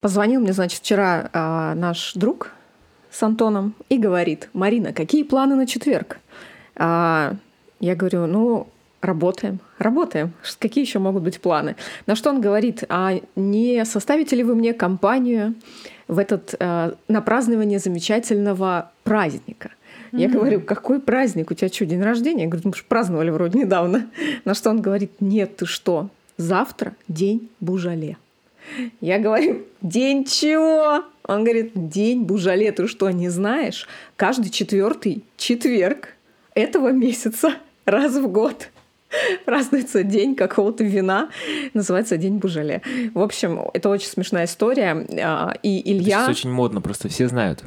Позвонил мне, значит, вчера а, наш друг с Антоном и говорит, Марина, какие планы на четверг? А, я говорю, ну, работаем, работаем. Какие еще могут быть планы? На что он говорит, а не составите ли вы мне компанию в этот, а, на празднование замечательного праздника? Я mm-hmm. говорю, какой праздник? У тебя что, день рождения? Я говорю, мы же праздновали вроде недавно. На что он говорит, нет, ты что? Завтра день Бужале. Я говорю, день чего? Он говорит, день Бужале, ты что, не знаешь? Каждый четвертый четверг этого месяца раз в год празднуется день какого-то вина, называется День Бужале. В общем, это очень смешная история. А, и Илья... Это очень модно, просто все знают.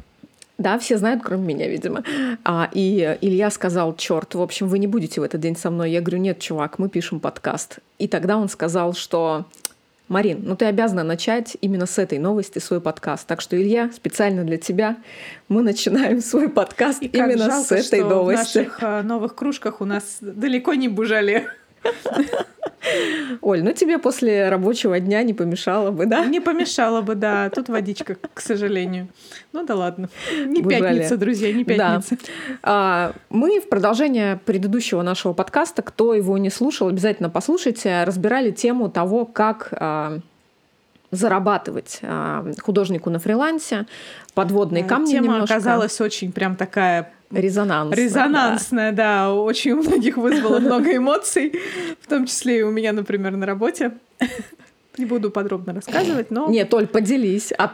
Да, все знают, кроме меня, видимо. А, и Илья сказал, черт, в общем, вы не будете в этот день со мной. Я говорю, нет, чувак, мы пишем подкаст. И тогда он сказал, что Марин, ну ты обязана начать именно с этой новости свой подкаст. Так что, Илья, специально для тебя мы начинаем свой подкаст И именно жалко, с этой что новости. В наших э, новых кружках у нас далеко не бужали. Оль, ну тебе после рабочего дня не помешало бы, да? Не помешало бы, да. Тут водичка, к сожалению. Ну да ладно. Не Бужали. пятница, друзья, не пятница. Да. А, мы в продолжение предыдущего нашего подкаста, кто его не слушал, обязательно послушайте, разбирали тему того, как а, зарабатывать а, художнику на фрилансе, подводные камни Тема немножко. оказалась очень прям такая резонансная. резонансная, да. Очень у многих вызвала много эмоций, в том числе и у меня, например, на работе. Не буду подробно рассказывать, но... Нет, Оль, поделись. А,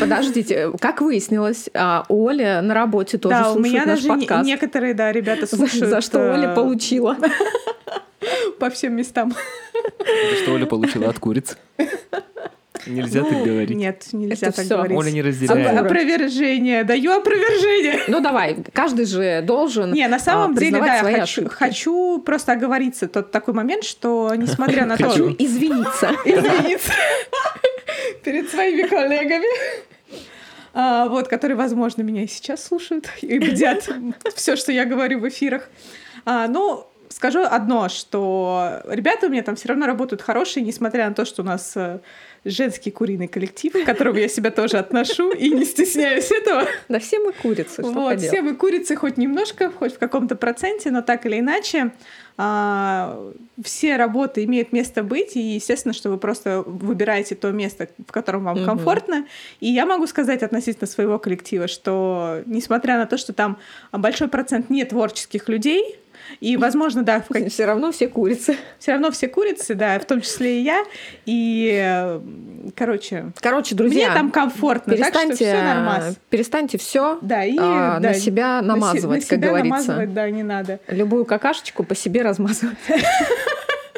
подождите, как выяснилось, а, Оля на работе тоже Да, у слушает меня наш даже не- подкаст. некоторые, да, ребята За- слушают. За, что Оля э, получила. По всем местам. Это что Оля получила от куриц. Нельзя так говорить. Нет, нельзя Это так говорить. Оля не разделяет. Опровержение. Даю опровержение. Ну давай, каждый же должен Не, на самом а, деле, признавать да, я свои хочу, ошибки. хочу просто оговориться. Тот такой момент, что несмотря на то, Хочу извиниться. извиниться перед своими коллегами, а, вот, которые, возможно, меня и сейчас слушают и бдят все, что я говорю в эфирах. А, Ну, скажу одно, что ребята у меня там все равно работают хорошие, несмотря на то, что у нас э, женский куриный коллектив, к которому я себя тоже отношу и не стесняюсь этого. Да все мы курицы, что Вот, все мы курицы хоть немножко, хоть в каком-то проценте, но так или иначе, а, все работы имеют место быть, и естественно, что вы просто выбираете то место, в котором вам комфортно. И я могу сказать относительно своего коллектива, что несмотря на то, что там большой процент не творческих людей, и, возможно, да, в как- Все равно все курицы. все равно все курицы, да, в том числе и я. И, э, короче, Короче, друзья, мне там комфортно, так что перестаньте, все нормально. перестаньте все Да, и а, да, на себя на се- намазывать, на как себя говорится. намазывать, да, не надо. Любую какашечку по себе размазывать.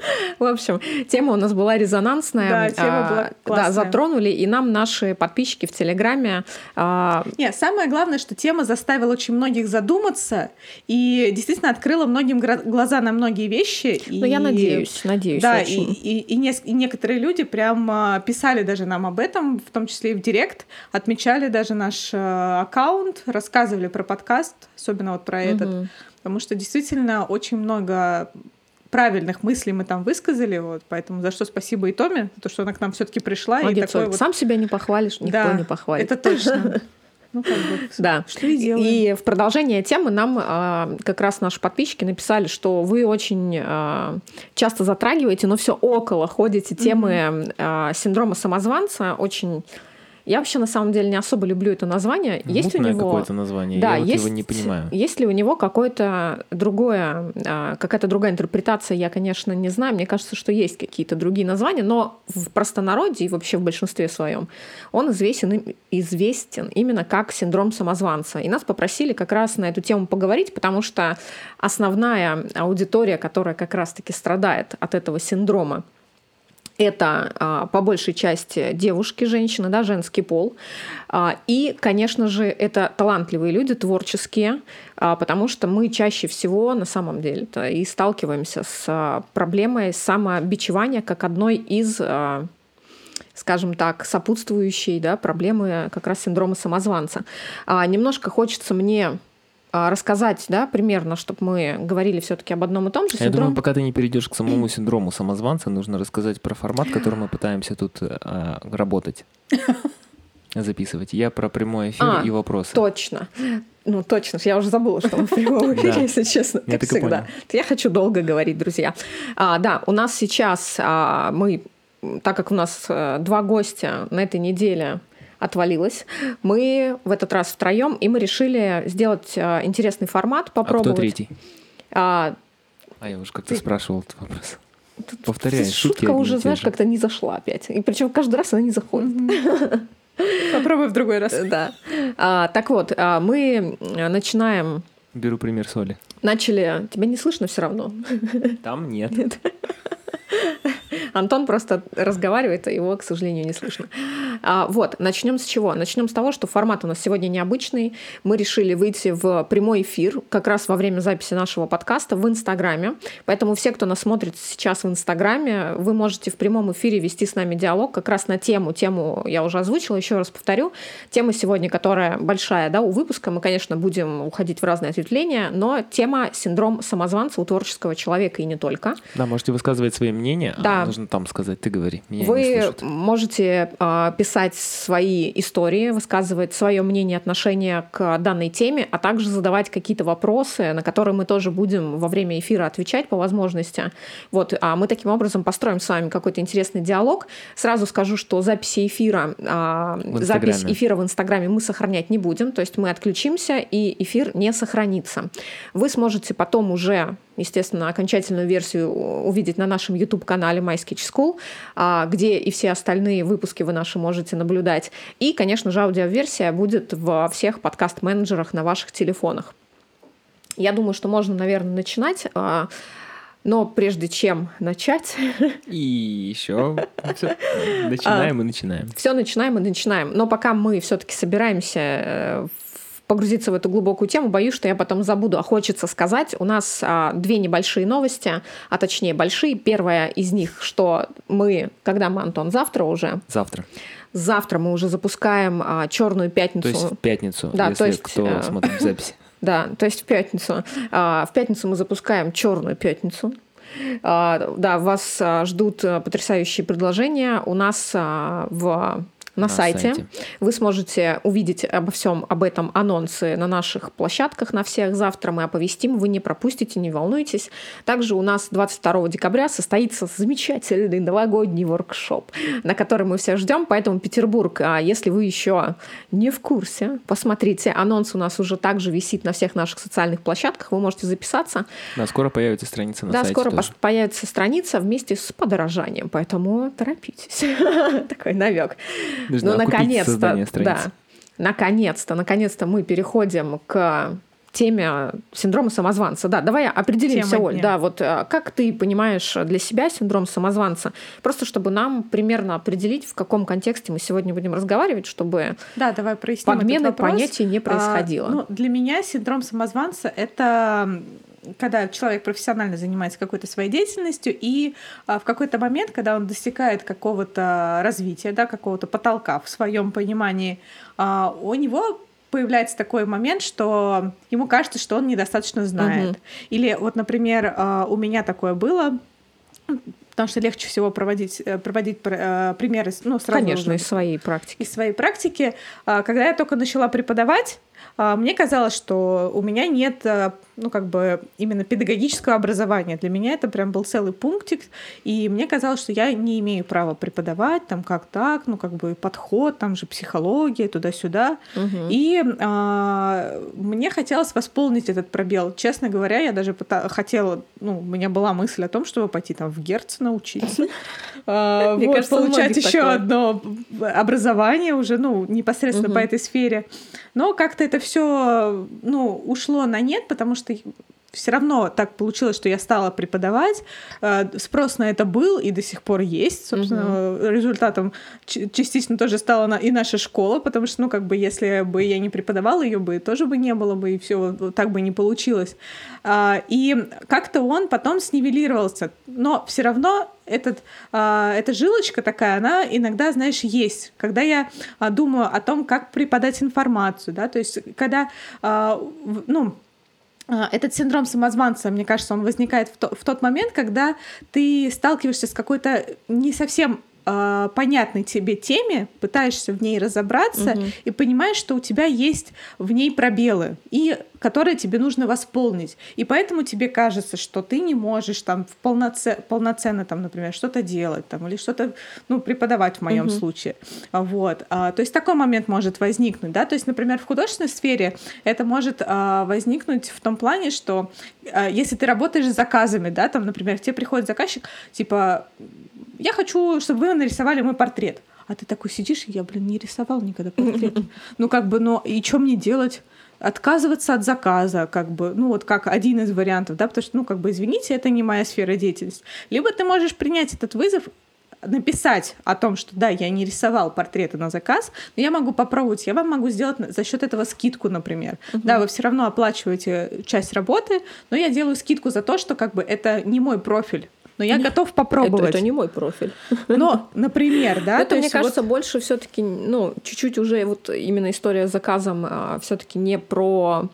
В общем, тема у нас была резонансная. Да, тема А, была Да, классная. затронули, и нам наши подписчики в Телеграме а, Нет, самое главное, что тема заставила очень многих задуматься и действительно открыла многим глаза на многие вещи. Ну, я надеюсь, надеюсь Да, и, очень. и, и и некоторые люди прям а, писали даже нам об этом, в том числе и в директ, отмечали даже наш аккаунт, рассказывали про подкаст, особенно вот про этот, потому что действительно очень много правильных мыслей мы там высказали, вот, поэтому за что спасибо и Томе, то, что она к нам все таки пришла. и Молодец, такой Оль. вот... Сам себя не похвалишь, никто Да, не похвалит. Это точно. Ну, как бы, Да. что и делаем. И в продолжение темы нам а, как раз наши подписчики написали, что вы очень а, часто затрагиваете, но все около ходите темы а, синдрома самозванца. Очень. Я вообще на самом деле не особо люблю это название. Есть у него какое-то название. Да, я вот есть, его не понимаю. есть ли у него какое-то другое, а, какая-то другая интерпретация, я, конечно, не знаю. Мне кажется, что есть какие-то другие названия, но в простонародье и вообще в большинстве своем он известен, известен именно как синдром самозванца. И нас попросили как раз на эту тему поговорить, потому что основная аудитория, которая как раз-таки страдает от этого синдрома, это а, по большей части девушки, женщины, да, женский пол. А, и, конечно же, это талантливые люди, творческие, а, потому что мы чаще всего на самом деле и сталкиваемся с проблемой самобичевания как одной из скажем так, сопутствующей да, проблемы как раз синдрома самозванца. А, немножко хочется мне рассказать, да, примерно, чтобы мы говорили все-таки об одном и том же Я думаю, синдром. пока ты не перейдешь к самому синдрому самозванца, нужно рассказать про формат, который мы пытаемся тут э, работать. записывать. Я про прямой эфир А, и вопросы. Точно. Ну, точно. Я уже забыла, что мы в прямом эфире, если честно, как всегда. Я хочу долго говорить, друзья. А, да, у нас сейчас а, мы, так как у нас э, два гостя на этой неделе отвалилось, мы в этот раз втроем, и мы решили сделать а, интересный формат, а кто попробовать. третий? А, А я уже как-то Ты- спрашивал этот вопрос. Повторяй, шутки шутка уже, знаешь, как-то не зашла опять. И причем каждый раз она не заходит. Попробуй в другой раз. Да. А, так вот, а, мы э, начинаем Беру пример соли. Начали... Тебя не слышно все равно. Там нет. Антон просто разговаривает, а его, к сожалению, не слышно. А, вот, начнем с чего? Начнем с того, что формат у нас сегодня необычный. Мы решили выйти в прямой эфир как раз во время записи нашего подкаста в Инстаграме. Поэтому все, кто нас смотрит сейчас в Инстаграме, вы можете в прямом эфире вести с нами диалог как раз на тему. Тему я уже озвучила, еще раз повторю. Тема сегодня, которая большая да, у выпуска. Мы, конечно, будем уходить в разные ответвления, но тема синдром самозванца у творческого человека и не только. Да, можете высказывать свои мнения, Да. А нужно там сказать, ты говори. Меня Вы можете а, писать свои истории, высказывать свое мнение, отношение к данной теме, а также задавать какие-то вопросы, на которые мы тоже будем во время эфира отвечать по возможности. Вот, а мы таким образом построим с вами какой-то интересный диалог. Сразу скажу, что записи эфира, В запись эфира в Инстаграме мы сохранять не будем, то есть мы отключимся и эфир не сохранится. Вы сможете потом уже естественно, окончательную версию увидеть на нашем YouTube-канале My Sketch School, а, где и все остальные выпуски вы наши можете наблюдать. И, конечно же, аудиоверсия будет во всех подкаст-менеджерах на ваших телефонах. Я думаю, что можно, наверное, начинать. а, Но прежде чем начать, И еще начинаем и начинаем. все начинаем и начинаем. Но пока мы все-таки собираемся э, погрузиться в эту глубокую тему, боюсь, что я потом забуду. А хочется сказать, у нас а, две небольшие новости, а точнее большие. Первая из них, что мы, когда мы, Антон, завтра уже, Завтра. завтра мы уже запускаем черную То пятницу. есть в пятницу, Да, если то есть, кто э, смотрит запись. Да, то есть в пятницу. А, В пятницу мы запускаем черную пятницу. А, Да, вас а, ждут а, потрясающие предложения у нас а, в на, На сайте. сайте. Вы сможете увидеть обо всем об этом анонсы на наших площадках на всех. Завтра мы оповестим, вы не пропустите, не волнуйтесь. Также у нас 22 декабря состоится замечательный новогодний воркшоп, на который мы всех ждем. Поэтому Петербург, а если вы еще не в курсе, посмотрите. Анонс у нас уже также висит на всех наших социальных площадках. Вы можете записаться. Да, скоро появится страница на да, сайте скоро тоже. появится страница вместе с подорожанием, поэтому торопитесь. Такой навек. Ну, окупить наконец-то, да, наконец-то, наконец-то мы переходим к теме синдрома самозванца. Да, давай определимся, Тема Оль. дня. Да, вот а, как ты понимаешь для себя синдром самозванца? Просто чтобы нам примерно определить, в каком контексте мы сегодня будем разговаривать, чтобы Да, давай проясним подмены понятий не происходило. А, ну, для меня синдром самозванца — это когда человек профессионально занимается какой-то своей деятельностью, и а, в какой-то момент, когда он достигает какого-то развития, да, какого-то потолка в своем понимании, а, у него появляется такой момент, что ему кажется, что он недостаточно знает. Мгм. Или вот, например, а, у меня такое было, потому что легче всего проводить, э, проводить пр- э, примеры, ну, сразу Конечно, уже из своей практики. из своей практики, когда я только начала преподавать, мне казалось, что у меня нет, а, ну, как бы, именно педагогического образования. Для меня это прям был целый пунктик, и мне казалось, что я не имею права преподавать, там, как так, ну, как бы, подход, там же психология, туда-сюда. Мгм. И а, мне хотелось восполнить этот пробел. Честно говоря, я даже хотела, ну, у меня была мысль о том, чтобы пойти там в Герцена учиться, А, получать еще одно образование уже, ну, непосредственно по этой сфере. Но как-то это все, ну, ушло на нет, потому что все равно так получилось, что я стала преподавать. Э, Спрос на это был и до сих пор есть. Собственно, результатом ч- частично тоже стала и наша школа, потому что, ну, как бы, если бы я не преподавала, ее бы тоже бы не было бы, и все так бы не получилось. А, И как-то он потом снивелировался. Но все равно этот, а, эта жилочка такая, она иногда, знаешь, есть. Когда я а, думаю о том, как преподать информацию, да, то есть когда, ну, этот синдром самозванца, мне кажется, он возникает в, то- в тот момент, когда ты сталкиваешься с какой-то не совсем э, понятной тебе теме, пытаешься в ней разобраться Мгм. и понимаешь, что у тебя есть в ней пробелы, и которые тебе нужно восполнить. И поэтому тебе кажется, что ты не можешь там полноце- полноценно, там, например, что-то делать там, или что-то ну, преподавать в моем Мгм. случае. А, Вот. А, То есть такой момент может возникнуть. Да? То есть, например, в художественной сфере это может а, возникнуть в том плане, что а, если ты работаешь с заказами, да, там, например, тебе приходит заказчик, типа, я хочу, чтобы вы нарисовали мой портрет. А ты такой сидишь, и я, блин, не рисовал никогда портрет. Ну, как бы, ну, и что мне делать? Отказываться от заказа, как бы, ну, вот как один из вариантов, да, потому что, ну, как бы, извините, это не моя сфера деятельности. Либо ты можешь принять этот вызов, написать о том, что да, я не рисовал портреты на заказ, но я могу попробовать, я вам могу сделать за счет этого скидку, например. Да, вы все равно оплачиваете часть работы, но я делаю скидку за то, что как бы это не мой профиль. Но я готов Это, попробовать. это не мой профиль. Но, например, да, это, то мне кажется, вот- больше все-таки, ну, чуть-чуть уже вот именно история с заказом все-таки не про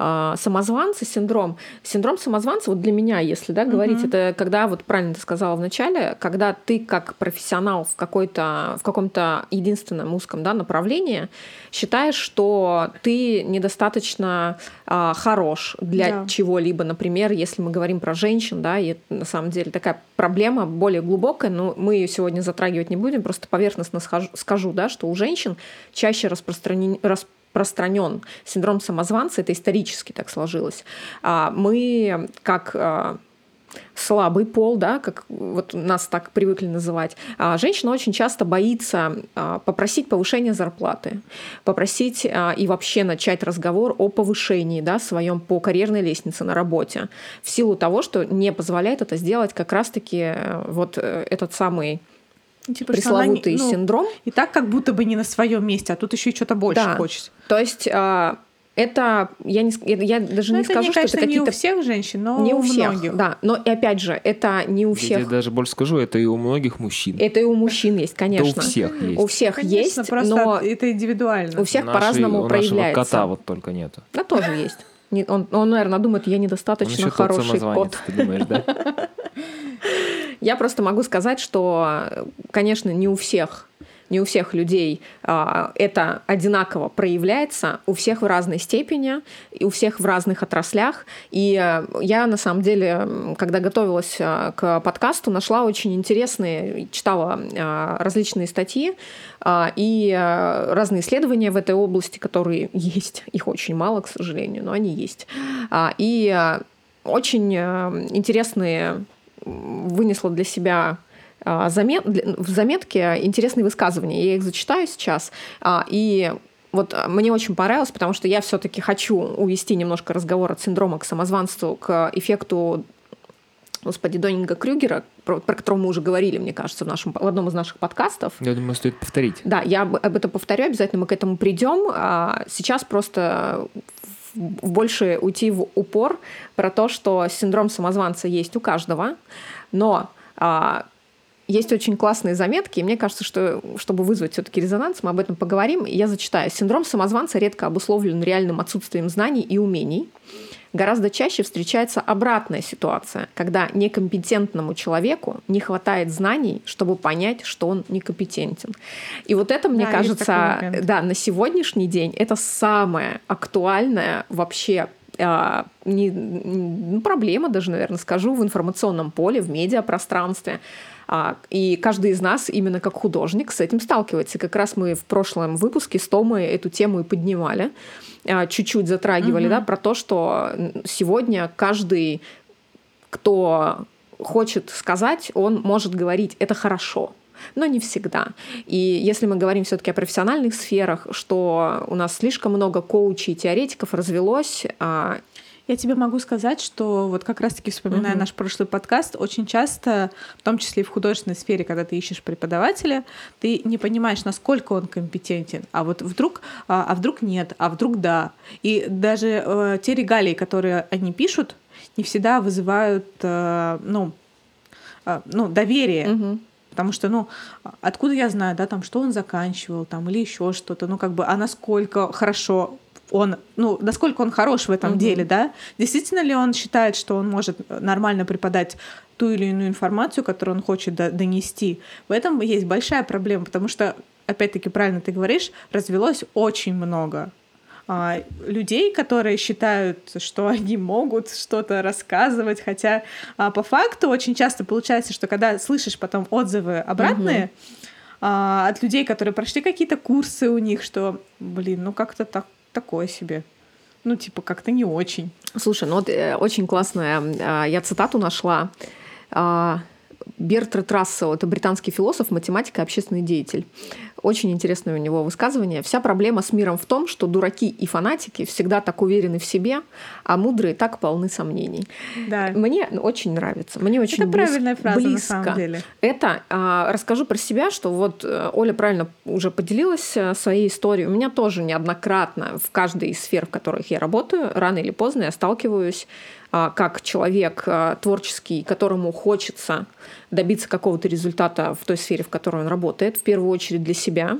а, самозванца синдром. Синдром самозванца, вот для меня, если да, говорить, Мгм. это когда, вот правильно ты сказала в начале, когда ты как профессионал в, какой-то, в каком-то единственном узком да, направлении считаешь, что ты недостаточно а, хорош для Да. чего-либо. Например, если мы говорим про женщин, да, и на самом деле такая проблема более глубокая, но мы ее сегодня затрагивать не будем, просто поверхностно схожу- скажу, да, что у женщин чаще распространен, распространен синдром самозванца, это исторически так сложилось. А Мы как а, слабый пол, да, как вот нас так привыкли называть, а, женщина очень часто боится попросить повышения зарплаты, попросить и вообще начать разговор о повышении, да, своем по карьерной лестнице на работе, в силу того, что не позволяет это сделать как раз-таки э, вот э, этот самый типа, что она не- пресловутый ну, синдром. И так как будто бы не на своем месте, а тут еще и что-то больше Да. хочется. То есть а, это я не я я даже Ну, не это, скажу, мне что кажется, это не у какие-то всех женщин, но не у у всех, многих. да. Но и опять же, это не у Я всех. даже больше скажу, это и у многих мужчин. Это и у мужчин есть, Это конечно. у всех есть. У всех Конечно, есть, просто но это индивидуально. у всех Нашей- по-разному у проявляется. кота вот только нету. Да, тоже есть. Не- Он, он, наверное, думает, я Он недостаточно еще тот хороший кот. ты думаешь, да? Я просто могу сказать, что, конечно, не у всех не у всех людей а, это одинаково проявляется, у всех в разной степени, и у всех в разных отраслях. И а, я, на самом деле, когда готовилась а, к подкасту, нашла очень интересные, читала а, различные статьи а, и а, разные исследования в этой области, которые есть. Их очень мало, к сожалению, но они есть. И а, очень а, интересные вынесла для себя а, замет, для- в заметке интересные высказывания. Я их зачитаю сейчас. А, И вот а, мне очень понравилось, потому что я все-таки хочу увести немножко разговор от синдрома к самозванству, к эффекту господи, Донинга Крюгера, про, про которого мы уже говорили, мне кажется, в, нашем, в одном из наших подкастов. Я думаю, стоит повторить. Да, я об об этом повторю, обязательно мы к этому придем. А Сейчас просто больше уйти в упор про то, что синдром самозванца есть у каждого, но а, есть очень классные заметки, и мне кажется, что чтобы вызвать все-таки резонанс, мы об этом поговорим. Я зачитаю. Синдром самозванца редко обусловлен реальным отсутствием знаний и умений. Гораздо чаще встречается обратная ситуация, когда некомпетентному человеку не хватает знаний, чтобы понять, что он некомпетентен. И вот это, мне Да, кажется, да, на сегодняшний день это самое актуальное вообще а, не, ну, проблема даже, наверное, скажу, в информационном поле, в медиапространстве. А, И каждый из нас, именно как художник, с этим сталкивается. И как раз мы в прошлом выпуске с Томой эту тему и поднимали, а, чуть-чуть затрагивали, Мгм. да, про то, что сегодня каждый, кто хочет сказать, он может говорить «это хорошо», но не всегда. И если мы говорим все-таки о профессиональных сферах, что у нас слишком много коучей и теоретиков развелось, а, Я тебе могу сказать, что вот как раз-таки вспоминая Мгм. наш прошлый подкаст, очень часто, в том числе и в художественной сфере, когда ты ищешь преподавателя, ты не понимаешь, насколько он компетентен. А вот вдруг, а, а вдруг нет, а вдруг да. И даже э, те регалии, которые они пишут, не всегда вызывают, э, ну, э, ну, доверие. мгм. Потому что, ну, откуда я знаю, да, там, что он заканчивал, там, или еще что-то, ну, как бы, а насколько хорошо он, ну, насколько он хорош в этом Мгм. деле, да? Действительно ли он считает, что он может нормально преподать ту или иную информацию, которую он хочет до- донести? В этом есть большая проблема, потому что, опять-таки, правильно ты говоришь, развелось очень много а, людей, которые считают, что они могут что-то рассказывать, хотя а, по факту очень часто получается, что когда слышишь потом отзывы обратные а, от людей, которые прошли какие-то курсы у них, что, блин, ну как-то так, такое себе. Ну, типа, как-то не очень. Слушай, ну вот э, очень классная, а, я цитату нашла. А, Бертред Рассел, это британский философ, математик и общественный деятель. Очень интересное у него высказывание. Вся проблема с миром в том, что дураки и фанатики всегда так уверены в себе, а мудрые так полны сомнений. Да. Мне очень нравится. Мне очень Это близ- правильная фраза на близко. самом деле. Это а, расскажу про себя, что вот э, Оля правильно уже поделилась э, своей историей. У меня тоже неоднократно в каждой из сфер, в которых я работаю, рано или поздно я сталкиваюсь а, как человек а, творческий, которому хочется добиться какого-то результата в той сфере, в которой он работает, в первую очередь для себя.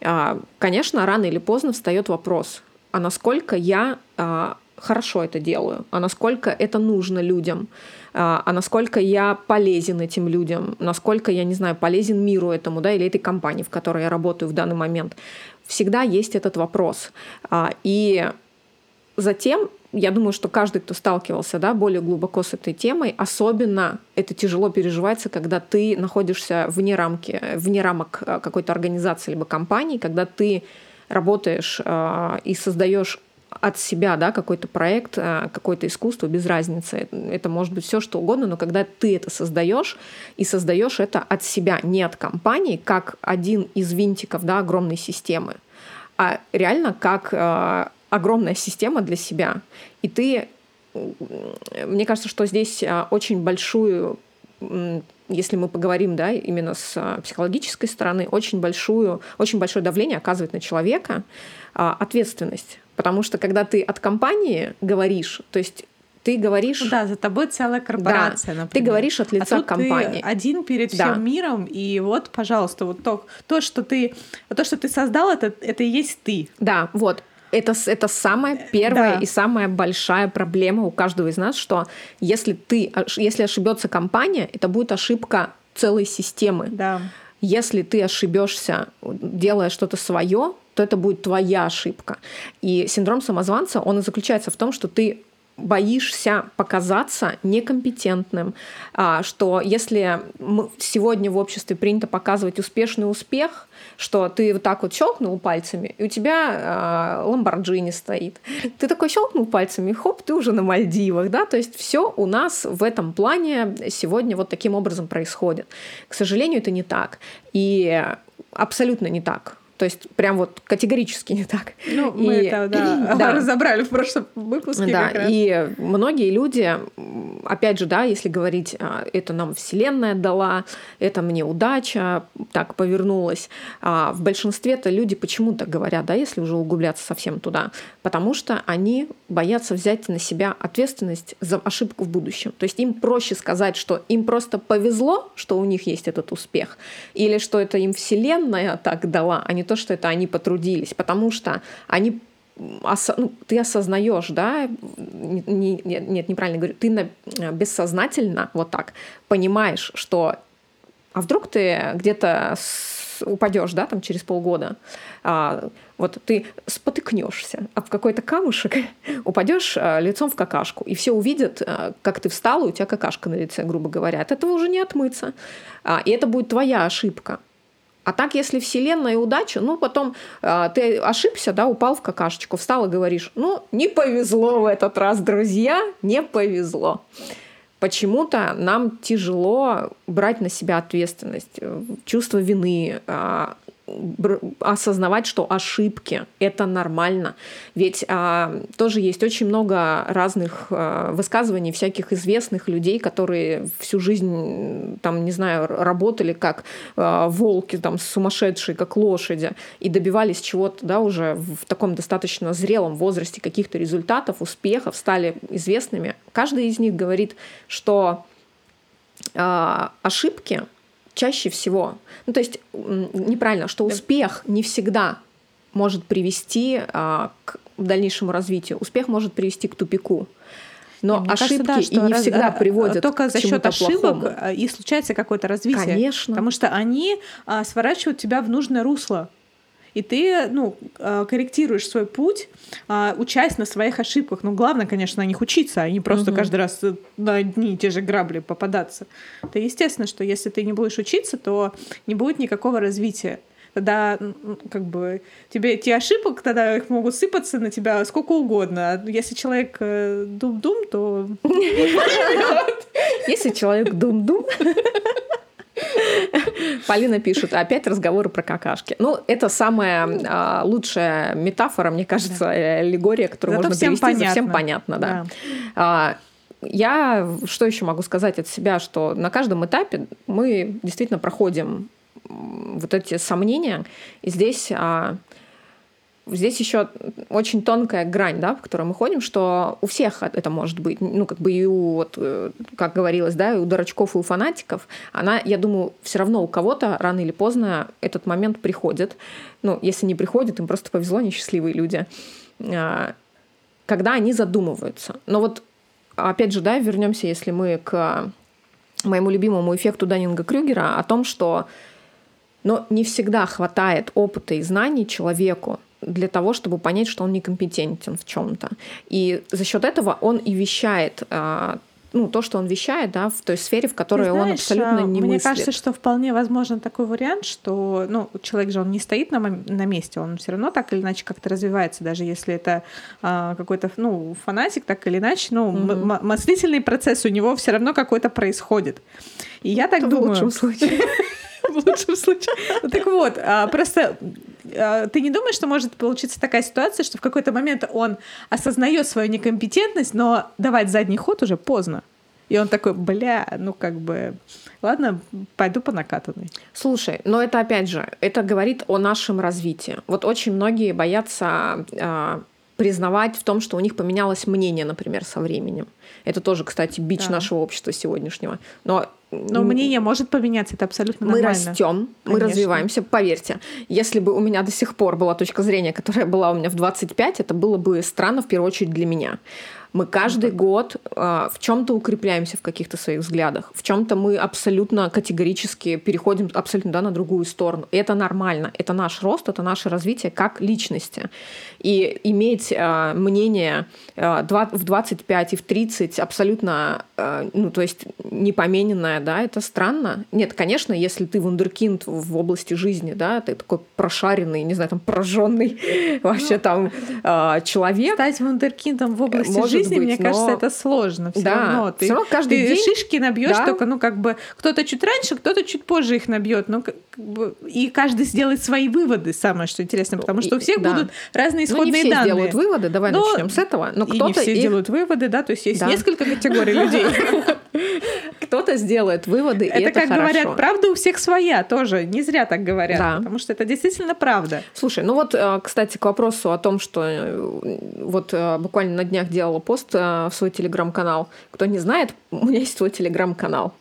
А, Конечно, рано или поздно встает вопрос, а насколько я а, хорошо это делаю, а насколько это нужно людям, а а насколько я полезен этим людям, насколько я, не знаю, полезен миру этому, да, или этой компании, в которой я работаю в данный момент. Всегда есть этот вопрос. И затем, я думаю, что каждый, кто сталкивался да, более глубоко с этой темой, особенно это тяжело переживается, когда ты находишься вне рамки, вне рамок э, какой-то организации либо компании, когда ты работаешь э, и создаешь от себя да, какой-то проект, э, какое-то искусство, без разницы. Это может быть все что угодно, но когда ты это создаешь, и создаешь это от себя, не от компании, как один из винтиков да, огромной системы, а реально как э, огромная система для себя. И ты, мне кажется, что здесь э, очень большую, если мы поговорим, да, именно с э, психологической стороны, очень большую, очень большое давление оказывает на человека э, ответственность. Потому что когда ты от компании говоришь, то есть ты говоришь... Ну да, за тобой целая корпорация, Да, например. ты говоришь от лица а тут компании. Ты один перед Да. всем миром, и вот, пожалуйста, вот то, то, что ты, то, что ты создал, это, это и есть ты. Да, вот. Это, это самая первая Да. и самая большая проблема у каждого из нас, что если ты, ош- если ошибется компания, это будет ошибка целой системы. Да. Если ты ошибешься, делая что-то свое, то это будет твоя ошибка. И синдром самозванца, он и заключается в том, что ты боишься показаться некомпетентным, а, что если сегодня в обществе принято показывать успешный успех, что ты вот так вот щелкнул пальцами, и у тебя Ламборджини стоит. Ты такой щелкнул пальцами, хоп, ты уже на Мальдивах, да, то есть все у нас в этом плане сегодня вот таким образом происходит. К сожалению, это не так. И абсолютно не так. То есть прям вот категорически не так. Ну, мы И- это да, да. разобрали в прошлом выпуске Да, как раз. и многие люди, опять же, да, если говорить, а, это нам Вселенная дала, это мне удача, так повернулась. А в большинстве-то люди почему так говорят, да, если уже углубляться совсем туда? Потому что они боятся взять на себя ответственность за ошибку в будущем. То есть им проще сказать, что им просто повезло, что у них есть этот успех, или что это им Вселенная так дала, а не то, что это они потрудились, потому что они осо- ну, ты осознаешь, да, не- не- нет, неправильно говорю, ты на- э, бессознательно вот так понимаешь, что а вдруг ты где-то упадешь, да, там через полгода, а, вот ты спотыкнешься об какой-то камушек, упадешь а, лицом в какашку, и все увидят, а, как ты встал, и у тебя какашка на лице, грубо говоря. От этого уже не отмыться. А, и это будет твоя ошибка. А так, если вселенная и удача, ну, потом а, ты ошибся, да, упал в какашечку, встал и говоришь, ну, не повезло в этот раз, друзья, не повезло. Почему-то нам тяжело брать на себя ответственность, э, чувство вины, а, бр- осознавать, что ошибки это нормально. Ведь а, тоже есть очень много разных а, высказываний всяких известных людей, которые всю жизнь, там, не знаю, работали как а, волки, там, сумасшедшие, как лошади, и добивались чего-то, да, уже в таком достаточно зрелом возрасте каких-то результатов, успехов, стали известными. Каждый из них говорит, что а, ошибки чаще всего, ну то есть неправильно, что успех не всегда может привести а, к дальнейшему развитию, успех может привести к тупику. Но Мне ошибки кажется, да, и не раз- всегда а, приводят только к за счет ошибок плохому. а, и случается какое-то развитие. Конечно. Потому что они а, сворачивают тебя в нужное русло. И ты, ну, а, корректируешь свой путь, а, учась на своих ошибках. Ну, главное, конечно, на них учиться, а не просто Мгм. каждый раз э, на одни и те же грабли попадаться. Это естественно, что если ты не будешь учиться, то не будет никакого развития. Тогда, как бы, тебе эти ошибок, тогда их могут сыпаться на тебя сколько угодно. А если человек э, дум-дум, то Если человек дум-дум... Полина пишет, опять разговоры про какашки. Ну, это самая а, лучшая метафора, мне кажется, э, аллегория, которую Зато можно всем перевести. за Всем понятно. понятно, да. Да. А, Я что еще могу сказать от себя, что на каждом этапе мы действительно проходим вот эти сомнения, и здесь а, здесь еще очень тонкая грань, да, в которой мы ходим, что у всех это может быть, ну, как бы и у, вот, э, как говорилось, да, и у дурачков, и у фанатиков, она, я думаю, все равно у кого-то рано или поздно этот момент приходит. Ну, если не приходит, им просто повезло, несчастливые люди. А, Когда они задумываются. Но вот, опять же, да, вернемся, если мы к моему любимому эффекту Даннинга-Крюгера о том, что но не всегда хватает опыта и знаний человеку для того, чтобы понять, что он некомпетентен в чем-то. И за счет этого он и вещает а, ну, то, что он вещает, да, в той сфере, в которой Ты он знаешь, абсолютно а, не Мне мыслит. кажется, что вполне возможен такой вариант, что ну, человек же он не стоит на, на месте, он все равно так или иначе как-то развивается, даже если это а, какой-то ну, фанатик, так или иначе, ну, м- мыслительный процесс у него все равно какой-то происходит. И я так Это в думаю. лучшем случае. В лучшем случае. Так вот, а, просто ты не думаешь, что может получиться такая ситуация, что в какой-то момент он осознает свою некомпетентность, но давать задний ход уже поздно. И он такой, бля, ну как бы, ладно, пойду по накатанной. Слушай, но это опять же, это говорит о нашем развитии. Вот очень многие боятся а, признавать в том, что у них поменялось мнение, например, со временем. Это тоже, кстати, бич Да. нашего общества сегодняшнего. Но, Но м, мнение может поменяться, это абсолютно мы нормально. растем, мы развиваемся. Поверьте, если бы у меня до сих пор была точка зрения, которая была у меня в 25, это было бы странно в первую очередь для меня. Мы каждый год а, в чем-то укрепляемся в каких-то своих взглядах, в чем-то мы абсолютно категорически переходим абсолютно да, на другую сторону. И это нормально, это наш рост, это наше развитие как личности. И иметь а, мнение а, два- в 25 и в 30 абсолютно, а, ну, то есть непомененное, да, это странно. Нет, конечно, если ты вундеркинд в области жизни, да, ты такой прошаренный, не знаю, там, прожженный вообще там человек, Стать вундеркиндом в области Может жизни, быть, мне но- кажется, это сложно. Все Да, равно. Ты, всё равно каждый ты день- шишки набьешь, Да. только, ну, как бы, кто-то чуть раньше, кто-то чуть позже их набьет. Ну, как бы, и каждый сделает свои выводы, самое что интересно, потому что у всех Да. будут разные ну, исходные не все данные. сделают выводы, давай Но- начнем с этого, но и не кто-то все их- делают выводы, да, то есть есть Да. несколько категорий людей. кто-то сделает выводы, и Это, это как хорошо. говорят, правда у всех своя тоже. Не зря так говорят, Да. потому что это действительно правда. Слушай, ну вот, э, кстати, к вопросу о том, что э, вот э, буквально на днях делала пост э, в свой телеграм-канал. Кто не знает, у меня есть свой телеграм-канал.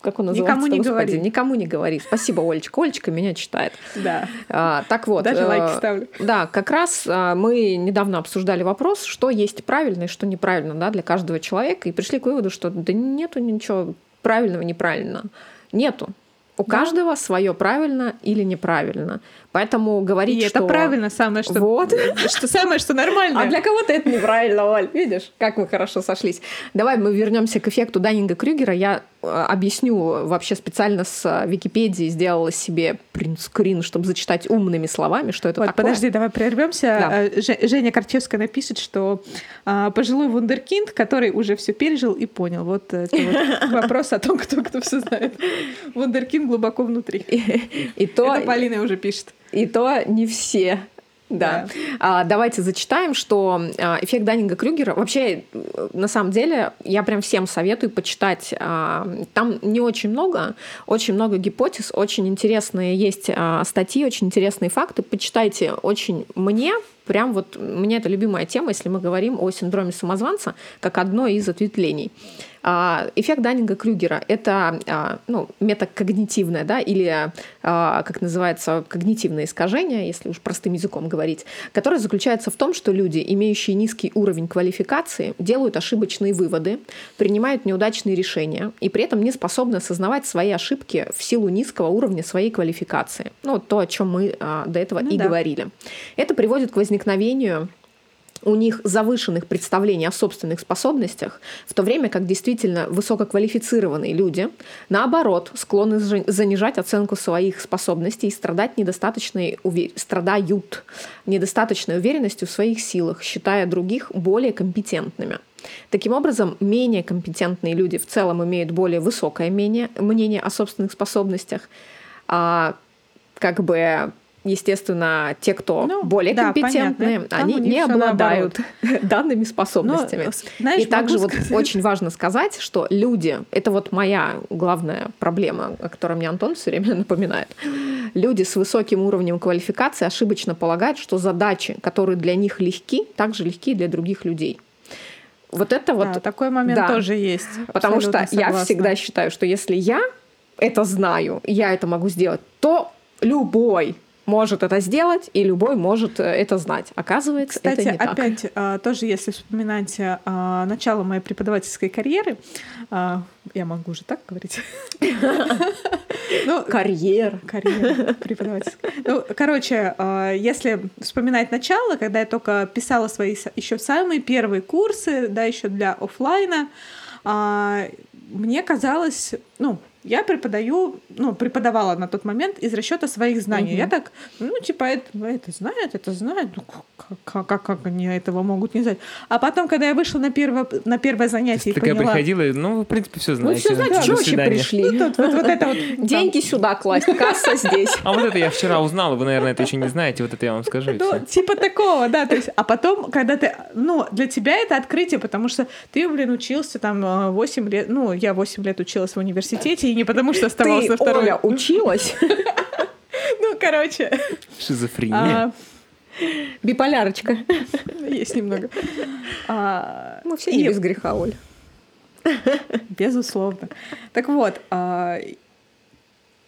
Как он называется? Никому не Господи, говори. Никому не говори. Спасибо, Олечка. Олечка меня читает. Да. А, так вот. Даже э, лайки ставлю. Да, как раз а, мы недавно обсуждали вопрос, что есть правильно и что неправильно да, для каждого человека, и пришли к выводу, что да нету ничего правильного, неправильно. Нету. У Да. каждого свое правильно или неправильно. Поэтому говорить, И что... это правильно самое, что, Вот. что самое, что нормально. А для кого-то это неправильно, Оль. Видишь, как мы хорошо сошлись. Давай мы вернемся к эффекту Даннинга-Крюгера. Я э, объясню вообще специально с э, Википедии сделала себе принтскрин, чтобы зачитать умными словами, что это Вот, такое. подожди, давай прервемся. Да. Э, Же- Женя Корчевская напишет, что пожилой вундеркинд, который уже все пережил и понял. Вот вот вопрос о том, кто кто все знает. Вундеркинд глубоко внутри. И то, Это Полина уже пишет. И то не все. Да. А, давайте зачитаем, что а, эффект Даннинга-Крюгера вообще, э, на самом деле, я прям всем советую почитать. А, там не очень много, очень много гипотез, очень интересные есть а, статьи, очень интересные факты. Почитайте. Очень мне прям вот меня это любимая тема, если мы говорим о синдроме самозванца, как одной из ответвлений. А, эффект Даннинга-Крюгера — это а, ну, метакогнитивное, да, или, а, как называется, когнитивное искажение, если уж простым языком говорить, которое заключается в том, что люди, имеющие низкий уровень квалификации, делают ошибочные выводы, принимают неудачные решения и при этом не способны осознавать свои ошибки в силу низкого уровня своей квалификации. Ну, то, о чем мы до этого ну, и да. говорили. Это приводит к возникновению у них завышенных представлений о собственных способностях, в то время как действительно высококвалифицированные люди, наоборот, склонны занижать оценку своих способностей и страдать недостаточной увер... страдают недостаточной уверенностью в своих силах, считая других более компетентными. Таким образом, менее компетентные люди в целом имеют более высокое мнение, мнение о собственных способностях, а как бы естественно, те, кто ну, более да, компетентны, они не обладают данными способностями. Но, знаешь, и также вот очень важно сказать, что люди, это вот моя главная проблема, о которой мне Антон все время напоминает. Люди с высоким уровнем квалификации ошибочно полагают, что задачи, которые для них легки, также легки для других людей. Вот это вот... Да, такой момент да. тоже есть. Потому что согласна. я всегда считаю, что если я это знаю, я это могу сделать, то любой может это сделать, и любой может э, это знать. Оказывается, Кстати, это не так. опять а, тоже, если вспоминать а, начало моей преподавательской карьеры, а, я могу уже так говорить. Ну, карьер. Карьер преподавательская. Ну, короче, если вспоминать начало, когда я только писала свои еще самые первые курсы, да, еще для офлайна, мне казалось, ну, я преподаю, ну, преподавала на тот момент из расчета своих знаний. Угу. Я так, ну, типа, это, это знает, это знает, ну, как, как, как они этого могут не знать. А потом, когда я вышла на первое, на первое занятие и такая поняла... приходила, ну, в принципе, все знаете. Ну, все знаете, что вообще пришли? Ну, тут, вот, вот это вот... Деньги сюда класть, касса здесь. А вот это я вчера узнала, вы, наверное, это еще не знаете, вот это я вам скажу. Ну, типа такого, да, то есть, а потом, когда ты, ну, для тебя это открытие, потому что ты, блин, учился там 8 лет, ну, я 8 лет училась в университете, и не потому, что на второй. Оля, училась? Ну, короче. Шизофрения. А, Биполярочка. Есть немного. А, Мы все не без греха, Оль. Безусловно. Так вот, а,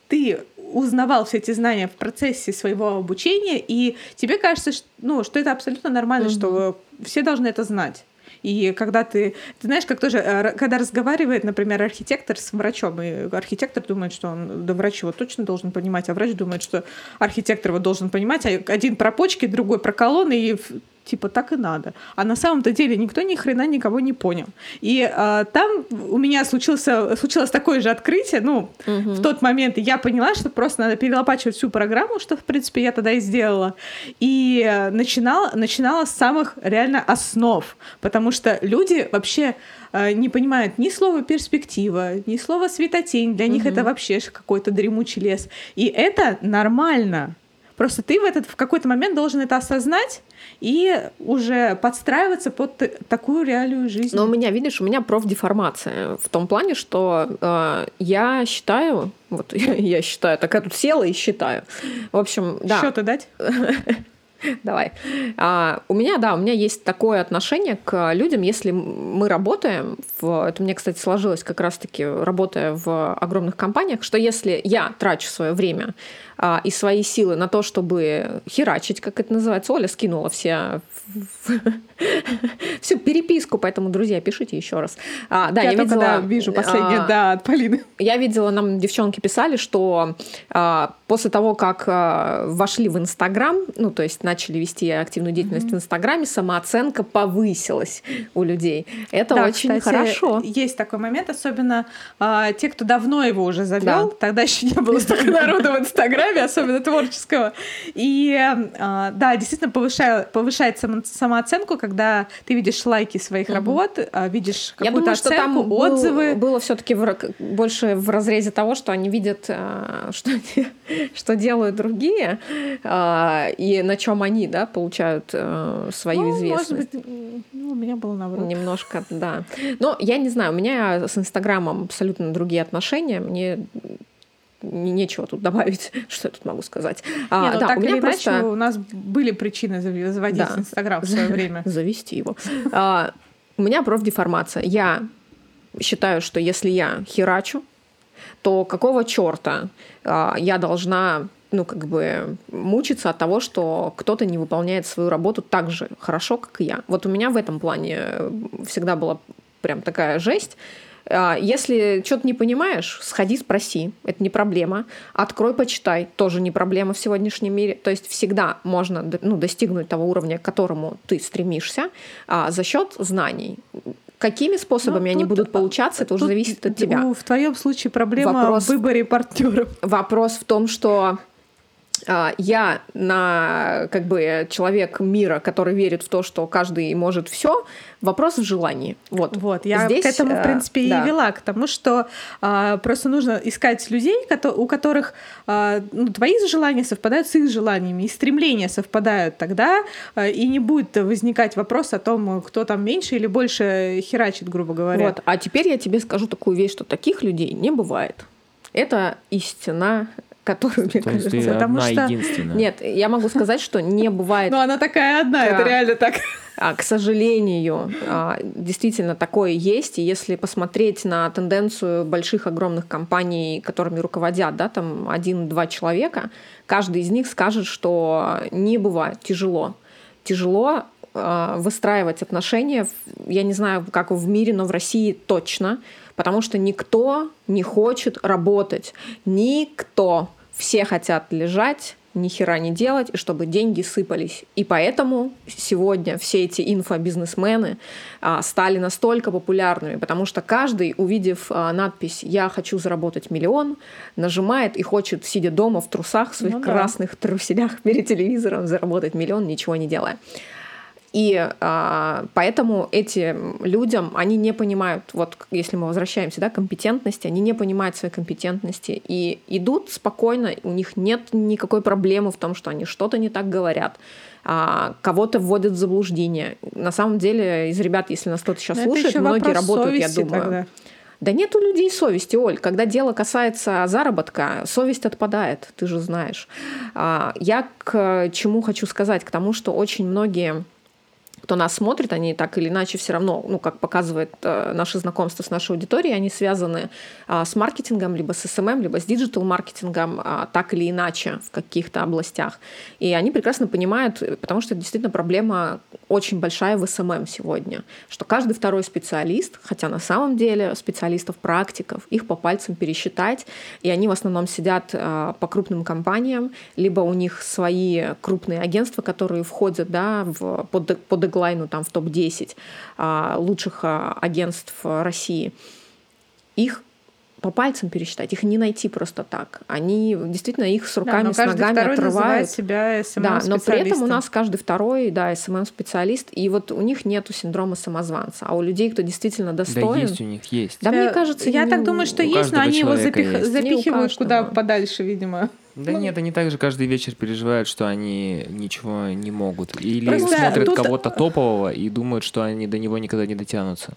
ты узнавал все эти знания в процессе своего обучения, и тебе кажется, что, ну, что это абсолютно нормально, что все должны это знать. И когда ты, ты знаешь, как тоже, э, когда разговаривает, например, архитектор с врачом, и архитектор думает, что он, да врач его точно должен понимать, а врач думает, что архитектор его должен понимать, а один про почки, другой про колонны, и типа так и надо. А на самом-то деле никто ни хрена никого не понял. И а, там у меня случился, случилось такое же открытие, ну, угу. в тот момент я поняла, что просто надо перелопачивать всю программу, что, в принципе, я тогда и сделала. И начинала, начинала с самых реально основ, потому что люди вообще а, не понимают ни слова перспектива, ни слова светотень. Для угу. них это вообще какой-то дремучий лес. И это нормально. Просто ты в этот в какой-то момент должен это осознать и уже подстраиваться под такую реалию жизни. Но у меня, видишь, у меня профдеформация в том плане, что э, я считаю, вот я, я считаю, так я тут села и считаю. В общем, да. Счеты дать? Давай. А, у меня, да, у меня есть такое отношение к людям, если мы работаем, в, это мне, кстати, сложилось как раз-таки, работая в огромных компаниях, что если я трачу свое время а, и свои силы на то, чтобы херачить, как это называется, Оля скинула все всю переписку, поэтому, друзья, пишите еще раз. А, да, я, я видела, да, вижу последнее, а, да, от Полины. Я видела, нам девчонки писали, что а, после того, как а, вошли в Инстаграм, ну, то есть начали вести активную деятельность mm-hmm. в Инстаграме, самооценка повысилась у людей. Это да, очень кстати, хорошо. Есть такой момент, особенно а, те, кто давно его уже завел, да. тогда еще не было столько народа в Инстаграме, особенно творческого. И а, да, действительно повышает, повышает самооценку, когда ты видишь лайки своих угу. работ, а, видишь какую-то Я думаю, оценку, что там отзывы. Был, было все-таки больше в разрезе того, что они видят, а, что, что делают другие, и на чем они да, получают свою ну, известность. Может быть, ну, у меня было наоборот. Немножко, да. Но я не знаю, у меня с Инстаграмом абсолютно другие отношения. Мне не, нечего тут добавить, что я тут могу сказать. Не, А, ну да, так у меня или иначе, просто... у нас были причины заводить Да. Инстаграм в свое время. Завести его. А, У меня профдеформация. Я считаю, что если я херачу, то какого черта а, я должна ну, как бы мучиться от того, что кто-то не выполняет свою работу так же хорошо, как и я. Вот у меня в этом плане всегда была прям такая жесть. А, Если что-то не понимаешь, сходи, спроси. Это не проблема. Открой, почитай. Тоже не проблема в сегодняшнем мире. То есть всегда можно ну, достигнуть того уровня, к которому ты стремишься, а, за счет знаний. Какими способами Ну, они тут- будут получаться, это уже зависит от тебя. у- В твоем случае проблема Вопрос- в выборе партнеров. Вопрос в том, что я на как бы человек мира, который верит в то, что каждый может все. Вопрос в желании. Вот. Вот, я Здесь, к этому, в э, принципе, да. и вела, к тому, что а, просто нужно искать людей, у которых а, ну, твои желания совпадают с их желаниями, и стремления совпадают тогда, а, и не будет возникать вопрос о том, кто там меньше или больше херачит, грубо говоря. Вот. А теперь я тебе скажу такую вещь, что таких людей не бывает. Это истина, которую, мне То есть ты кажется... потому одна что- единственная. Нет, я могу сказать, что не бывает Но она такая одна, это реально так. А, К сожалению, а, действительно такое есть. И если посмотреть на тенденцию больших огромных компаний, которыми руководят, да, там один-два человека, каждый из них скажет, что не бывает тяжело. Тяжело а, выстраивать отношения, я не знаю, как в мире, но в России точно, потому что никто не хочет работать. Никто. Все хотят лежать, ни хера не делать, и чтобы деньги сыпались. И поэтому сегодня все эти инфобизнесмены а, стали настолько популярными, потому что каждый, увидев а, надпись «Я хочу заработать миллион», нажимает и хочет, сидя дома в трусах, в своих Ну да. красных труселях перед телевизором, заработать миллион, ничего не делая. И а, поэтому этим людям, они не понимают, вот если мы возвращаемся, да, компетентности, они не понимают своей компетентности и идут спокойно, у них нет никакой проблемы в том, что они что-то не так говорят, а, кого-то вводят в заблуждение. На самом деле из ребят, если нас кто-то сейчас Но слушает, многие работают, я думаю. тогда. Да нет у людей совести, Оль. Когда дело касается заработка, совесть отпадает, ты же знаешь. А, Я к чему хочу сказать? К тому, что очень многие кто нас смотрит, они так или иначе все равно, ну, как показывает э, наше знакомство с нашей аудиторией, они связаны а, с маркетингом, либо с SMM, либо с диджитал-маркетингом, а, так или иначе в каких-то областях. И они прекрасно понимают, э, потому что это действительно проблема очень большая в SMM сегодня, что каждый второй специалист, хотя на самом деле специалистов-практиков, их по пальцам пересчитать, и они в основном сидят а, по крупным компаниям, либо у них свои крупные агентства, которые входят да, в, по, д- по Tagline у там, в топ-10 а, лучших а, агентств а, России. Их по пальцам пересчитать, их не найти просто так. Они действительно их с Да, руками, но с каждый ногами второй отрывают. себя Да, но при этом у нас каждый второй, да, СММ-специалист, и вот у них нету синдрома самозванца. А у людей, кто действительно Да достоин... есть у них, есть. Да, мне Э, кажется, я не так у- думаю, что у есть, но они его запих- есть. Запихивают куда подальше, видимо. Да Ну, нет, они также каждый вечер переживают, что они ничего не могут. Или Просто смотрят тут- кого-то топового и думают, что они до него никогда не дотянутся.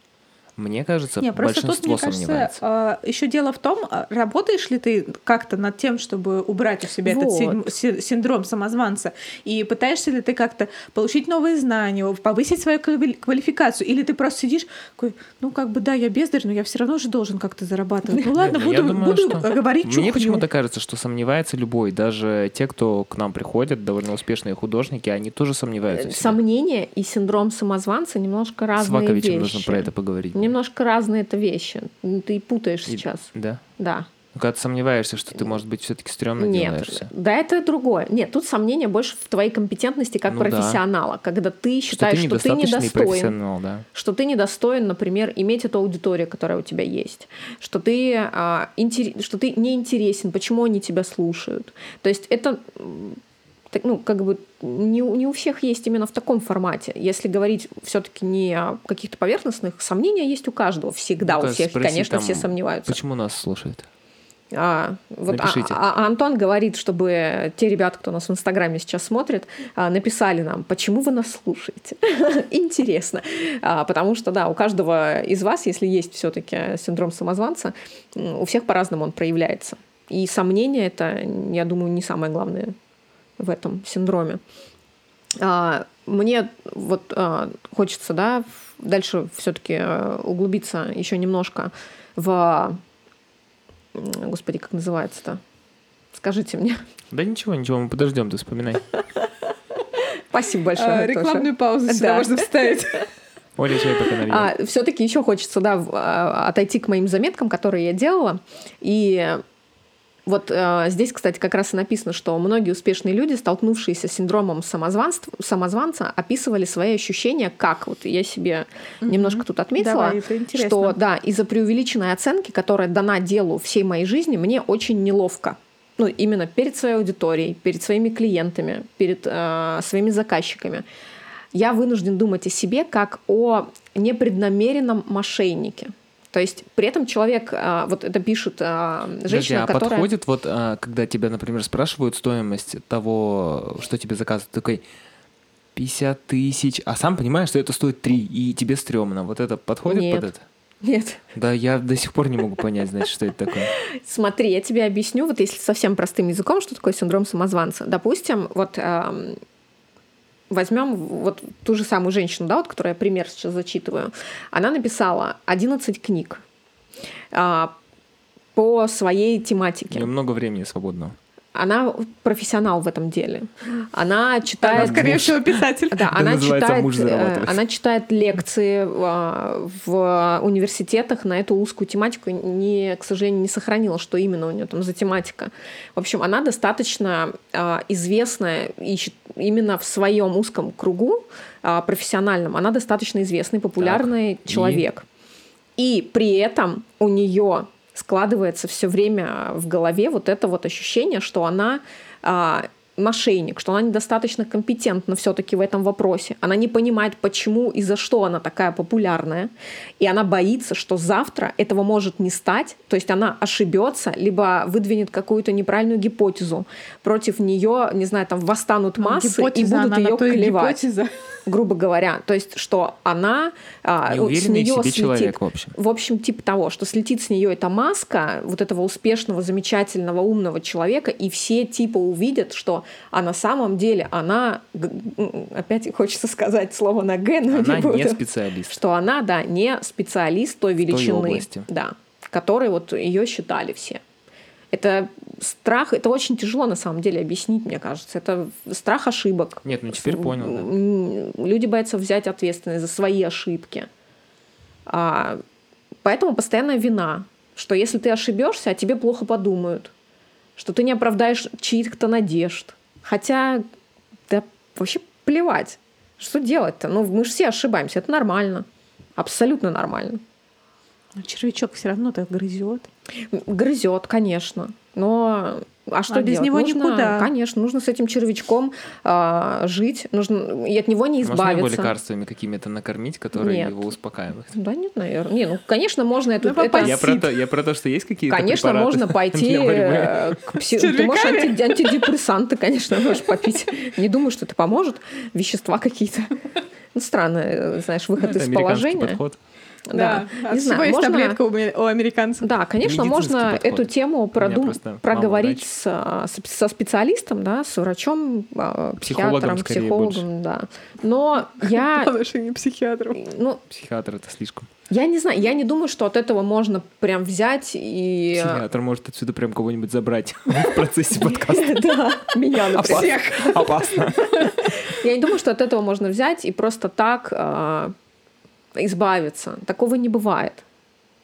Мне кажется, Не, просто тут, большинство мне кажется, сомневается. еще дело в том, а, работаешь ли ты как-то над тем, чтобы убрать у себя этот Вот. син- си- синдром самозванца, и пытаешься ли ты как-то получить новые знания, повысить свою квали- квалификацию, или ты просто сидишь, такой, ну как бы да, я бездарь, но я все равно же должен как-то зарабатывать. Ну ладно, я буду, думаю, буду что- говорить Мне чухню. почему-то кажется, что сомневается любой. Даже те, кто к нам приходят, довольно успешные художники, они тоже сомневаются. Сомнение и синдром самозванца немножко С разные Ваковичем вещи. нужно про это поговорить. Немножко разные это вещи. Ты путаешь И- сейчас. Да. Да. Ну, когда ты сомневаешься, что ты, может быть, все-таки стрёмно Нет, делаешь всё. да, это другое. Нет, тут сомнение больше в твоей компетентности как Ну да. профессионала, когда ты Что считаешь, ты что ты недостаточный недостоин, профессионал, да. что ты недостоин, например, иметь эту аудиторию, которая у тебя есть, что ты, а, интере- что ты не интересен, почему они тебя слушают. То есть это так, ну, как бы не, у- не у всех есть именно в таком формате. Если говорить все-таки не о каких-то поверхностных, сомнения есть у каждого. Всегда Ну-ка, у всех, спроси конечно, там, все сомневаются. Почему нас слушают? А, вот, а- Напишите. а- а Антон говорит, чтобы те ребята, кто нас в Инстаграме сейчас смотрит, а, написали нам, почему вы нас слушаете. Интересно. А, Потому что, да, у каждого из вас, если есть все-таки синдром самозванца, у всех по-разному он проявляется. И сомнения это, я думаю, не самое главное в этом синдроме. А, мне вот а, хочется, да, дальше все-таки э, углубиться еще немножко в, господи, как называется-то? Скажите мне. Да ничего, ничего, мы подождем, ты вспоминай. Спасибо большое. А, рекламную паузу сюда да. можно вставить. Оля, чай пока а, Все-таки еще хочется, да, а, отойти к моим заметкам, которые я делала. И вот э, здесь, кстати, как раз и написано, что многие успешные люди, столкнувшиеся с синдромом самозванца, описывали свои ощущения как. Вот я себе угу. немножко тут отметила, Давай, что да, из-за преувеличенной оценки, которая дана делу всей моей жизни, мне очень неловко. Ну, именно перед своей аудиторией, перед своими клиентами, перед э, своими заказчиками. Я вынужден думать о себе как о непреднамеренном мошеннике. То есть при этом человек, а, вот это пишет а, женщина, Подожди, а которая... подходит вот, а, когда тебя, например, спрашивают стоимость того, что тебе заказывают, такой 50 тысяч, а сам понимаешь, что это стоит 3, и тебе стрёмно. Вот это подходит Нет. под это? Нет. Да, я до сих пор не могу понять, значит, что это такое. Смотри, я тебе объясню, вот если совсем простым языком, что такое синдром самозванца. Допустим, вот возьмем вот ту же самую женщину, да, вот, которую я пример сейчас зачитываю. Она написала 11 книг а, по своей тематике. У времени свободного она профессионал в этом деле. Она читает... Она, скорее всего, писатель. Да, она читает, э, она читает лекции а, в университетах на эту узкую тематику. Не, к сожалению, не сохранила, что именно у нее там за тематика. В общем, она достаточно а, известная именно в своем узком кругу а, профессиональном. Она достаточно известный, популярный так, человек. И... и при этом у нее складывается все время в голове вот это вот ощущение, что она а, мошенник, что она недостаточно компетентна все-таки в этом вопросе. Она не понимает, почему и за что она такая популярная. И она боится, что завтра этого может не стать. То есть она ошибется, либо выдвинет какую-то неправильную гипотезу. Против нее, не знаю, там восстанут ну, массы гипотеза, и будут ее клевать. Гипотеза грубо говоря. То есть, что она а, с нее себе слетит, человек, в общем. В общем, типа того, что слетит с нее эта маска вот этого успешного, замечательного, умного человека, и все типа увидят, что а на самом деле она, опять хочется сказать слово на Г, но она не буду. не специалист. Что она, да, не специалист той величины, той области. да, которой вот ее считали все. Это страх, это очень тяжело на самом деле объяснить, мне кажется. Это страх ошибок. Нет, ну теперь понял. Да. Люди боятся взять ответственность за свои ошибки. А, поэтому постоянная вина, что если ты ошибешься, о тебе плохо подумают, что ты не оправдаешь чьих-то надежд. Хотя, да вообще плевать. Что делать-то? Ну, мы же все ошибаемся, это нормально. Абсолютно нормально. Но червячок все равно так грызет. Грызет, конечно. Но а что а без него нужно, никуда. Конечно, нужно с этим червячком а, жить, нужно и от него не избавиться. Можно его лекарствами какими-то накормить, которые нет. его успокаивают? Да нет, наверное. Не, ну, конечно, можно это... Ну, это... Я, про то, я про то, что есть какие-то Конечно, можно пойти э, к психологу. Ты можешь анти... антидепрессанты, конечно, можешь попить. Не думаю, что это поможет. Вещества какие-то. Ну, странно, э, знаешь, выход из положения. Подход. Да, да. не знаю, есть можно... таблетка у, у американцев. Да, конечно, можно подход. эту тему продум... проговорить с, со специалистом, да, с врачом, а, психиатром, психологом, да. Но я... Лучше не психиатром. Ну, Психиатр это слишком. Я не знаю, я не думаю, что от этого можно прям взять и... Психиатр может отсюда прям кого-нибудь забрать в процессе подкаста. Да, меня, например. Опасно. Я не думаю, что от этого можно взять и просто так а, избавиться. Такого не бывает.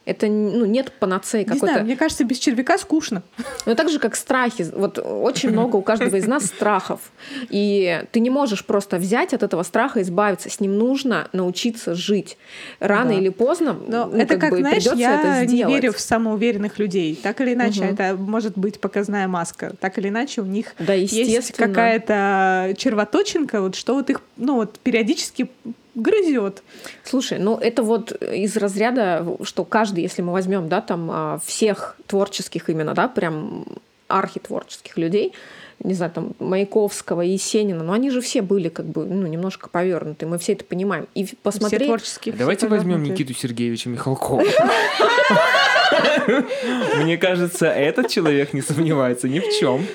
Это ну, нет панацеи какой-то. Не знаю, мне кажется, без червяка скучно. Ну, так же, как страхи. Вот очень много у каждого из нас страхов. И ты не можешь просто взять от этого страха избавиться. С ним нужно научиться жить. Рано да. или поздно Но ну, это как, как бы, знаешь, я не верю в самоуверенных людей. Так или иначе, угу. это может быть показная маска. Так или иначе, у них да, есть какая-то червоточинка, вот, что вот их ну, вот, периодически грызет. Слушай, ну это вот из разряда, что каждый, если мы возьмем, да, там а, всех творческих именно, да, прям архитворческих людей, не знаю, там, Маяковского, Есенина, но они же все были как бы, ну, немножко повернуты, мы все это понимаем. И посмотреть... Все творческие. Давайте все возьмем. Никиту Сергеевича Михалкова. Мне кажется, этот человек не сомневается ни в чем.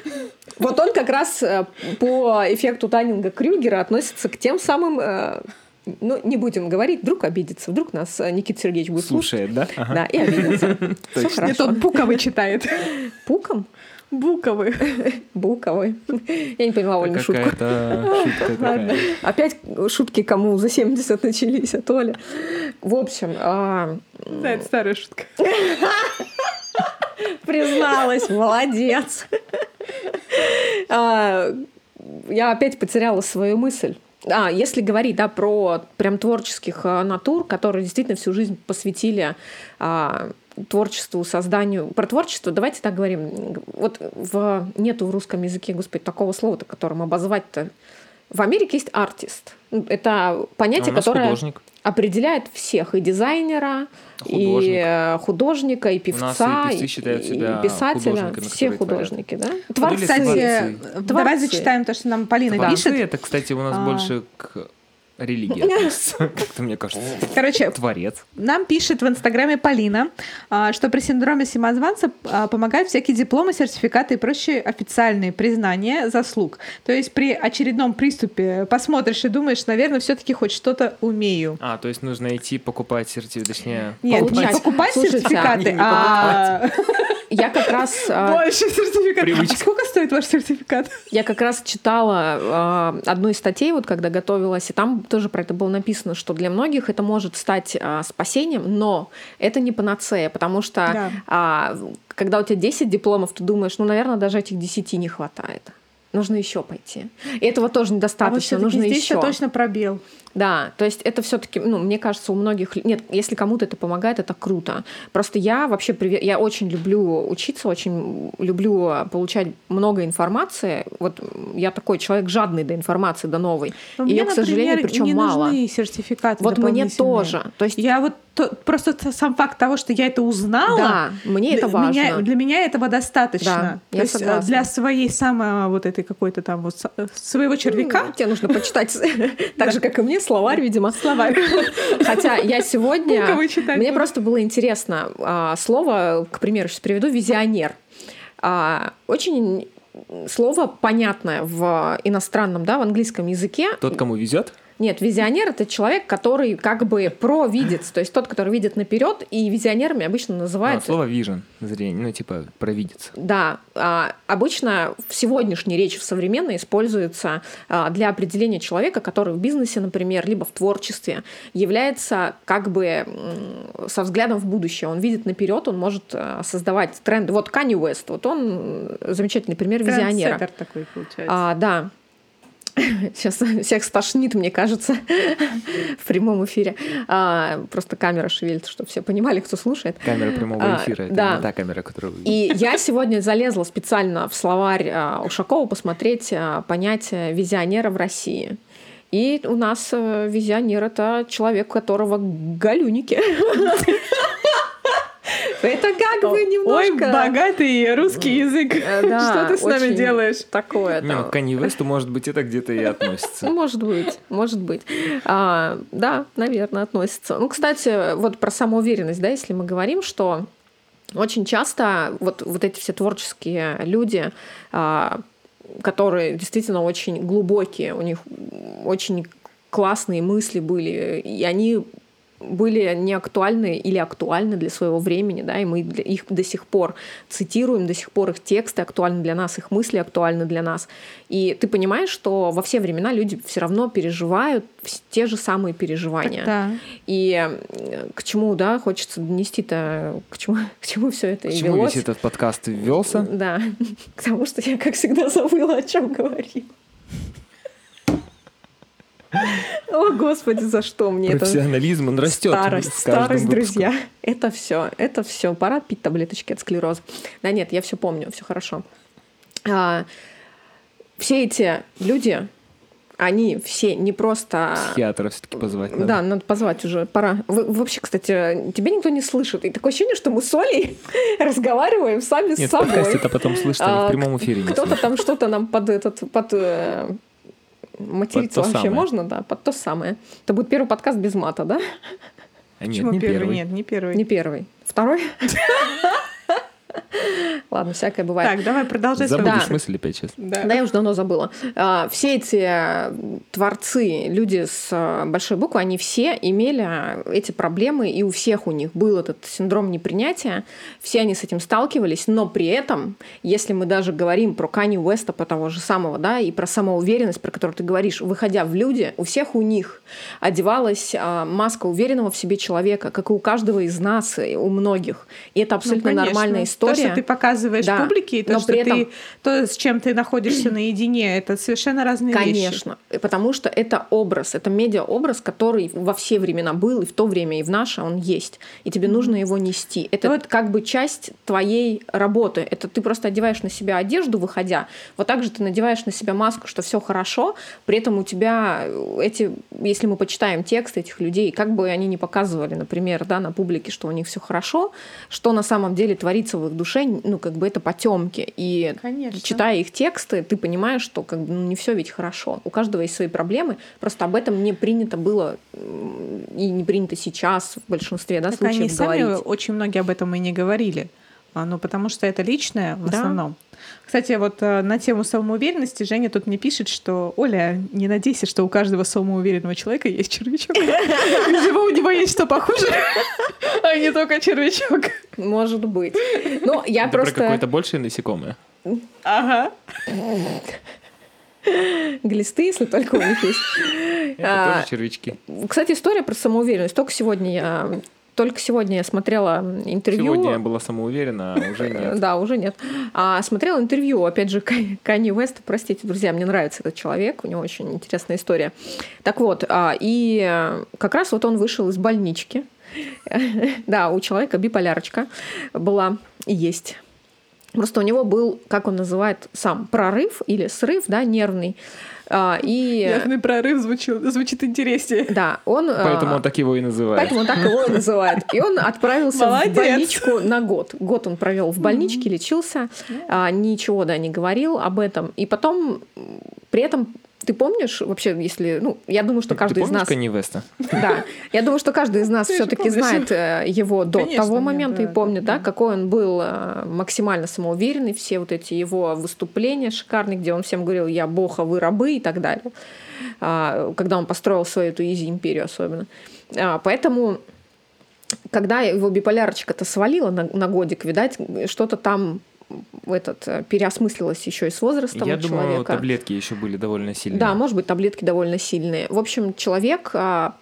Вот он как раз э, по эффекту Таннинга Крюгера относится к тем самым э, ну, не будем говорить, вдруг обидится, вдруг нас э, Никита Сергеевич будет слушать. Слушает, да? Ага. Да, и обидится. Все Точно. Нет, хорошо. он буковый читает. Пуком? Буковый. Буковый. Я не поняла Олю шутку. Шутка Ладно. Опять шутки кому за 70 начались, а то ли. В общем, а, Да, это старая шутка. призналась, молодец. А, Я опять потеряла свою мысль. А, если говорить, да, про прям творческих а, натур, которые действительно всю жизнь посвятили а, творчеству, созданию. Про творчество давайте так говорим. Вот в, нету в русском языке, господи, такого слова-то, которым обозвать-то. В Америке есть артист. Это А понятие, нас которое художник. определяет всех и дизайнера, и Художник. э, художника, и певца, и певцы считают себя писателя. Все которые творят. художники, да? Ну, Творцы. Кстати, творцы. давай зачитаем то, что нам Полина Творцы пишет. это, кстати, у нас А. больше к относится, как-то мне кажется. Короче, Творец. Нам пишет в Инстаграме Полина, а, что при синдроме самозванца а, помогают всякие дипломы, сертификаты и прочие официальные признания заслуг. То есть при очередном приступе посмотришь и думаешь, наверное, все-таки хоть что-то умею. А, то есть нужно идти покупать сертификат, точнее... Нет, не покупать Слушайте, сертификаты, не а Я как раз а, больше сертификатов. А сколько стоит ваш сертификат? Я как раз читала одну из статей, вот когда готовилась, и там тоже про это было написано, что для многих это может стать э, спасением, но это не панацея, потому что Да. а, когда у тебя 10 дипломов, ты думаешь, ну, наверное, даже этих 10 не хватает. Нужно еще пойти. И этого тоже А вот недостаточно, нужно здесь еще. я точно пробел. Да, то есть это все-таки, ну, мне кажется, у многих, нет, если кому-то это помогает, это круто. Просто я вообще, я очень люблю учиться, очень люблю получать много информации. Вот я такой человек жадный до информации, до новой. Но Ее, мне, к сожалению, причем мало. нужны сертификаты Вот мне тоже. То есть, Я вот то- просто сам факт того, что я это узнала, да, мне это важно. меня- для меня этого достаточно. Да, То есть э, согласна. для своей самой вот этой какой-то там вот э, своего червяка. Ну, Тебе нужно почитать, так же, как и мне, словарь, видимо. Словарь. Хотя я сегодня... Мне просто было интересно. а, Слово, к примеру, сейчас приведу, визионер. А, Очень слово понятное в иностранном, да, в английском языке. Тот, кому везет, Нет, визионер это человек, который как бы провидец, то есть тот, который видит наперед, и визионерами обычно а, называют. слово vision, зрение, ну, типа, провидец. Да, а, обычно в сегодняшней речи в современной используется а, для определения человека, который в бизнесе, например, либо в творчестве является как бы со взглядом в будущее. Он видит наперед, он может а, создавать тренды. Вот Канни Уэст, вот он замечательный пример визионера. Трендсеттер такой получается. А, да. Сейчас всех стошнит, мне кажется, в прямом эфире. А, просто камера шевелится, чтобы все понимали, кто слушает. Камера прямого А, эфира, это да. не та камера, которую вы И я сегодня залезла специально в словарь а, Ушакова посмотреть а, понятие визионера в России. И у нас э, визионер это человек, у которого галюники. Это как бы Ой, немножко... богатый русский язык. Э, Что ты с нами делаешь? Такое. Не, ну, к Канье Весту, может быть, это где-то и относится. Ну, Может быть, может быть. А, да, наверное, относится. Ну, кстати, вот про самоуверенность, да, если мы говорим, что очень часто вот, вот эти все творческие люди, а, которые действительно очень глубокие, у них очень классные мысли были, и они были не актуальны или актуальны для своего времени, да, и мы их до сих пор цитируем, до сих пор их тексты актуальны для нас, их мысли актуальны для нас. И ты понимаешь, что во все времена люди все равно переживают те же самые переживания. Да. И э, к чему, да, хочется донести-то, к чему, к чему все это К и чему велось. весь этот подкаст ввелся? Да, к тому, что я, как всегда, забыла, о чем говорил. О, Господи, за что мне это? Профессионализм, он растет. Старость, старость, друзья. Это все, это все. Пора пить таблеточки от склероза. Да нет, я все помню, все хорошо. А, все эти люди, они все не просто... Психиатра все-таки позвать. Надо. Да, надо позвать уже, пора. Вы, вообще, кстати, тебя никто не слышит. И такое ощущение, что мы с Олей разговариваем сами Нет, с собой. Нет, это потом слышно, А, в прямом эфире Кто-то там что-то нам под этот, под э, материться вообще самое. можно, да, под то самое. Это будет первый подкаст без мата, да? А Нет, Почему не первый? первый. Нет, не первый. Не первый. Второй? Ладно, всякое бывает. Так, давай продолжай Забудешь Да. в смысле опять сейчас. Да. Да, я уже давно забыла. А, Все эти э, творцы, люди с э, большой буквы, они все имели э, эти проблемы, и у всех у них был этот синдром непринятия. Все они с этим сталкивались, но при этом, если мы даже говорим про Кани Уэста, по того же самого, да, и про самоуверенность, про которую ты говоришь, выходя в люди, у всех у них одевалась маска уверенного в себе человека, как и у каждого из нас, и у многих. И это Ну, абсолютно конечно. нормальная история. То, что ты показываешь Да. публике, и то, Но что при ты, этом- то, с чем ты находишься наедине, это совершенно разные вещи. Конечно, потому что это образ, это медиа-образ, который во все времена был, и в то время, и в наше он есть. И тебе нужно его нести. Это Вот. как бы часть твоей работы. Это ты просто одеваешь на себя одежду, выходя. Вот так же ты надеваешь на себя маску, что все хорошо, при этом у тебя эти, если мы почитаем текст этих людей, как бы они ни показывали, например, да, на публике, что у них все хорошо, что на самом деле творится в их душе, ну, как бы это потемки. И Конечно. читая их тексты, ты понимаешь, что как бы, ну, не все ведь хорошо. У каждого есть свои проблемы. Просто об этом не принято было и не принято сейчас в большинстве да, Так случаев они сами говорить. очень многие об этом и не говорили. А, Ну, потому что это личное в Да. основном. Кстати, вот э, на тему самоуверенности Женя тут мне пишет, что Оля, не надейся, что у каждого самоуверенного человека есть червячок. Видимо, у него есть что похуже, а не только червячок. Может быть. Но я Да про просто... какое-то большее насекомое. Ага. Глисты, если только у них есть. Это А, тоже червячки. Кстати, история про самоуверенность. Только сегодня я... Только сегодня я смотрела интервью. Сегодня я была самоуверена, а уже нет. Да, уже нет. А, смотрела интервью, опять же, Канни Уэста. Простите, друзья, мне нравится этот человек, у него очень интересная история. Так вот, а, и э, как раз вот он вышел из больнички. Да, у человека биполярочка была и есть. Просто у него был, как он называет сам, прорыв или срыв, да, нервный. А, И Нервный прорыв звучит, звучит интереснее. да, он... а, Поэтому он так его и называет. Поэтому он так его и называет. И он отправился Молодец. в больничку на год. Год он провел в больничке, лечился, а, ничего, да, не говорил об этом. И потом, при этом, ты помнишь вообще, если, ну, я думаю, что Ты каждый из помнишь нас, Канье Веста? да, я думаю, что каждый из нас все-таки знает э, его до Конечно, того нет, момента и да, помнит, да, да, да. какой он был э, максимально самоуверенный, все вот эти его выступления шикарные, где он всем говорил, я бог, а вы рабы и так далее. А, Когда он построил свою эту изи-империю особенно. А, Поэтому когда его биполярочка-то свалила на, на годик, видать, что-то там этот, э, переосмыслилось еще и с возрастом Я думаю, человека. таблетки еще были довольно сильные. Да, может быть, таблетки довольно сильные. В общем, человек а,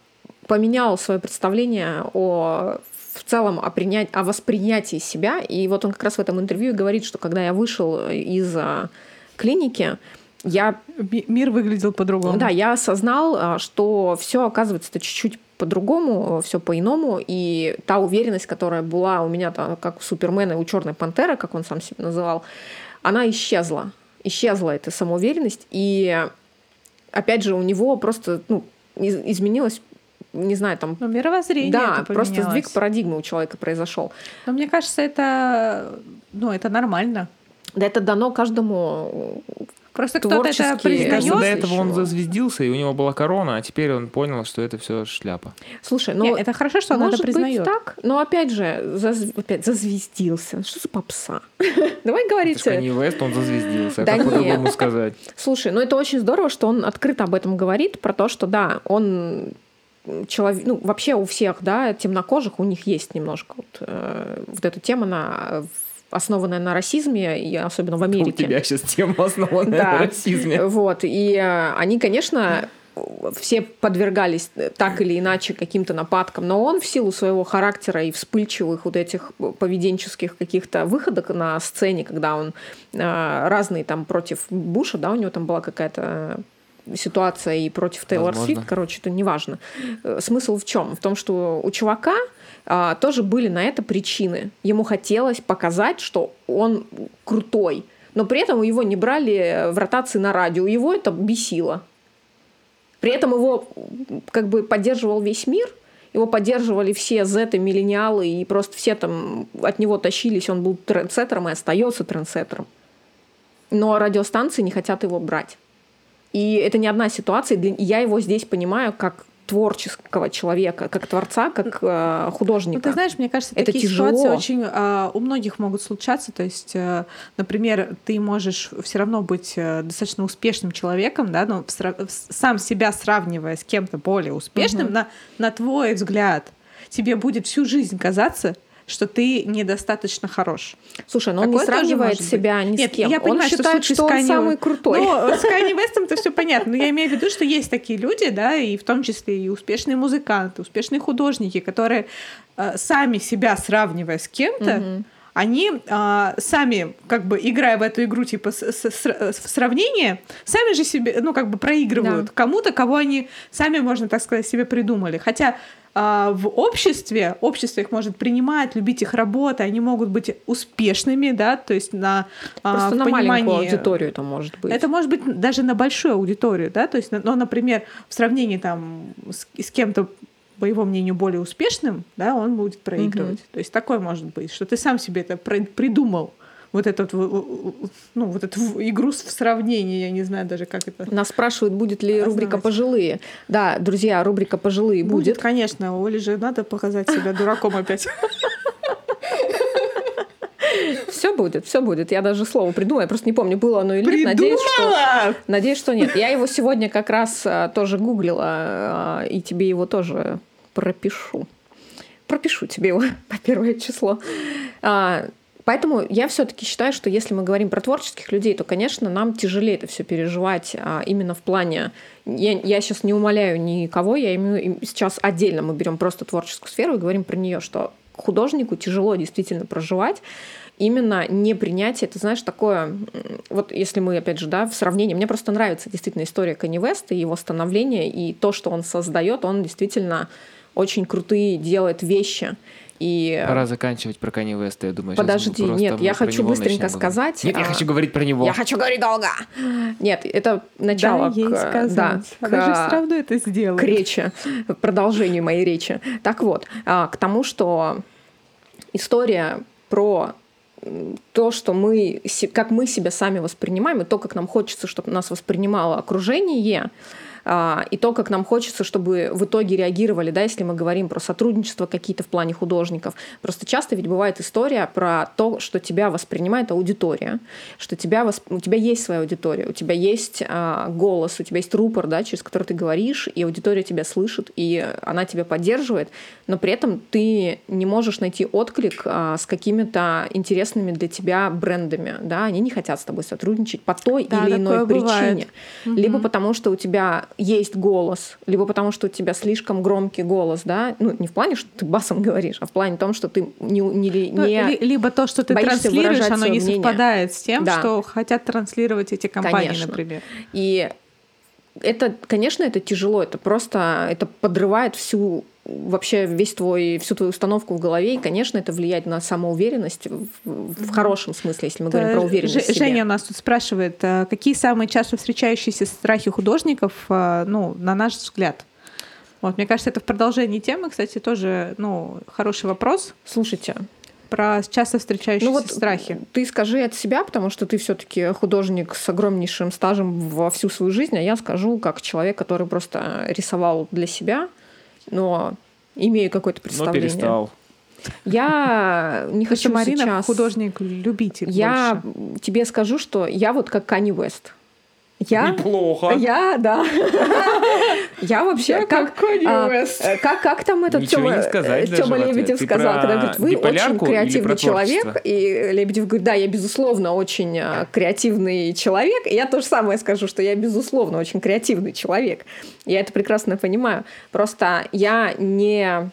поменял свое представление о в целом о, принять, о восприятии себя. И вот он как раз в этом интервью и говорит, что когда я вышел из а, клиники, я Ми- Мир выглядел по-другому. да, я осознал, а, что все оказывается это чуть-чуть по-другому, все по-иному, и та уверенность, которая была у меня там, как у Супермена и у Черной Пантеры, как он сам себя называл, она исчезла. Исчезла эта самоуверенность, и опять же у него просто ну, из- изменилось, не знаю, там Но мировоззрение да, просто сдвиг парадигмы у человека произошел. Но мне кажется, это, ну, это нормально. Да это дано каждому Просто кто-то это признает. до этого он зазвездился, и у него была корона, а теперь он понял, что это все шляпа. Слушай, ну Нет, это хорошо, что он Может это быть признает. так, но опять же, заз- опять зазвездился. Что за попса? Давай Это говорить. Канье Вест, он зазвездился. Да как по-другому сказать? Слушай, ну это очень здорово, что он открыто об этом говорит, про то, что да, он человек, ну вообще у всех, да, темнокожих у них есть немножко вот, э, вот эта тема на основанная на расизме, и особенно в У Америке. тебя сейчас тема основанная Да. на расизме. Вот. И э, они, конечно, все подвергались так или иначе каким-то нападкам, но он в силу своего характера и вспыльчивых вот этих поведенческих каких-то выходок на сцене, когда он э, разные там против Буша, да, у него там была какая-то ситуация и против Тейлор. Свифт, короче, это неважно. Э, Смысл в чем? В том, что у чувака а, тоже были на это причины. Ему хотелось показать, что он крутой, но при этом его не брали в ротации на радио. Его это бесило. При этом его как бы поддерживал весь мир, его поддерживали все зеты, миллениалы, и просто все там от него тащились, он был трендсеттером и остается трендсеттером. Но радиостанции не хотят его брать. И это не одна ситуация. Я его здесь понимаю как творческого человека, как творца, как э, художника. Ну, ты знаешь, мне кажется, это такие тяжело. ситуации очень э, у многих могут случаться. То есть, э, например, ты можешь все равно быть э, достаточно успешным человеком, да, но сам себя сравнивая с кем-то более успешным, угу. на, на твой взгляд, тебе будет всю жизнь казаться, что ты недостаточно хорош. Слушай, но Такое он не сравнивает себя ни Нет, с кем. Я понимаю, он считает, что, что он самый крутой. Ну, с Kanye West это все понятно. Но я имею в виду, что есть такие люди, да, и в том числе и успешные музыканты, успешные художники, которые э, сами себя сравнивая с кем-то, угу они а, сами, как бы играя в эту игру типа с, с, с, в сравнение, сами же себе, ну, как бы проигрывают да. кому-то, кого они сами, можно так сказать, себе придумали. Хотя в обществе, общество их может принимать, любить их работы, они могут быть успешными, да, то есть на а, Просто на понимании... маленькую аудиторию это может быть. Это может быть даже на большую аудиторию, да, то есть, ну, например, в сравнении там с, с кем-то по его мнению, более успешным, да, он будет проигрывать. Угу. То есть такое может быть, что ты сам себе это придумал вот этот, ну, вот эту игру в сравнении, я не знаю даже, как это. Нас спрашивают, будет ли осознать. рубрика «Пожилые». Да, друзья, рубрика «Пожилые» будет. Будет, конечно. Оле же надо показать себя дураком опять. Все будет, все будет. Я даже слово придумаю. Я просто не помню, было оно или нет. Надеюсь, что, надеюсь, что нет. Я его сегодня как раз а, тоже гуглила, а, и тебе его тоже пропишу. Пропишу тебе его по первое число. Поэтому я все-таки считаю, что если мы говорим про творческих людей, то, конечно, нам тяжелее это все переживать а, именно в плане. Я, я сейчас не умоляю никого, я имею сейчас отдельно мы берем просто творческую сферу и говорим про нее, что художнику тяжело действительно проживать именно не принятие, это, знаешь, такое, вот если мы, опять же, да, в сравнении, мне просто нравится действительно история Кани Веста и его становления, и то, что он создает, он действительно очень крутые делает вещи. И... Пора заканчивать про Кани Веста, я думаю. Подожди, нет, я хочу быстренько сказать. Нет, а... я хочу говорить про него. Я хочу говорить долго. Нет, это начало да, ей к... сказать. Да, Она к... же все равно это сделает. К речи, продолжению моей речи. Так вот, а, к тому, что история про то, что мы, как мы себя сами воспринимаем, и то, как нам хочется, чтобы нас воспринимало окружение, а, и то, как нам хочется, чтобы в итоге реагировали, да, если мы говорим про сотрудничество какие-то в плане художников. Просто часто ведь бывает история про то, что тебя воспринимает аудитория, что тебя, у тебя есть своя аудитория, у тебя есть а, голос, у тебя есть рупор, да, через который ты говоришь, и аудитория тебя слышит, и она тебя поддерживает, но при этом ты не можешь найти отклик а, с какими-то интересными для тебя брендами, да, они не хотят с тобой сотрудничать по той да, или иной причине. Бывает. Либо потому, что у тебя есть голос, либо потому, что у тебя слишком громкий голос, да, ну, не в плане, что ты басом говоришь, а в плане том, что ты не... не, ну, не либо то, что ты транслируешь, оно не мнение. совпадает с тем, да. что хотят транслировать эти компании, конечно. например. И это, конечно, это тяжело, это просто, это подрывает всю вообще весь твой, всю твою установку в голове, и, конечно, это влияет на самоуверенность в, в хорошем смысле, если мы говорим про уверенность Ж, в себе. Женя у нас тут спрашивает, а какие самые часто встречающиеся страхи художников, а, ну, на наш взгляд? Вот, мне кажется, это в продолжении темы, кстати, тоже, ну, хороший вопрос. Слушайте, про часто встречающиеся ну вот страхи. Ты скажи от себя, потому что ты все-таки художник с огромнейшим стажем во всю свою жизнь, а я скажу как человек, который просто рисовал для себя, но имею какое-то представление. Но перестал. Я не хочу Марина сейчас... художник-любитель Я больше. тебе скажу, что я вот как Кани Уэст. Я, Неплохо. Я, да. Я вообще как а, э, как как там этот Тёма, Тёма Лебедев сказал, когда говорит, вы очень креативный человек, и Лебедев говорит, да, я безусловно очень а, креативный человек, и я то же самое скажу, что я безусловно очень креативный человек. Я это прекрасно понимаю. Просто я не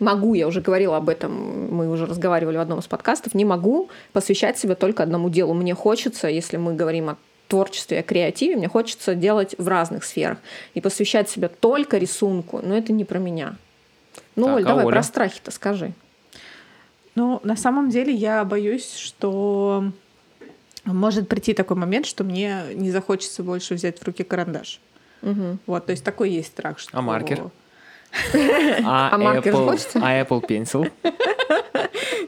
могу, я уже говорила об этом, мы уже разговаривали в одном из подкастов, не могу посвящать себя только одному делу. Мне хочется, если мы говорим о творчестве, о креативе, мне хочется делать в разных сферах. И посвящать себя только рисунку, но это не про меня. Ну, так, Оль, а давай Оля? про страхи-то скажи. Ну, на самом деле я боюсь, что может прийти такой момент, что мне не захочется больше взять в руки карандаш. Вот, то есть такой есть страх, что... А маркер? А А маркер Apple, хочется? а Apple Pencil?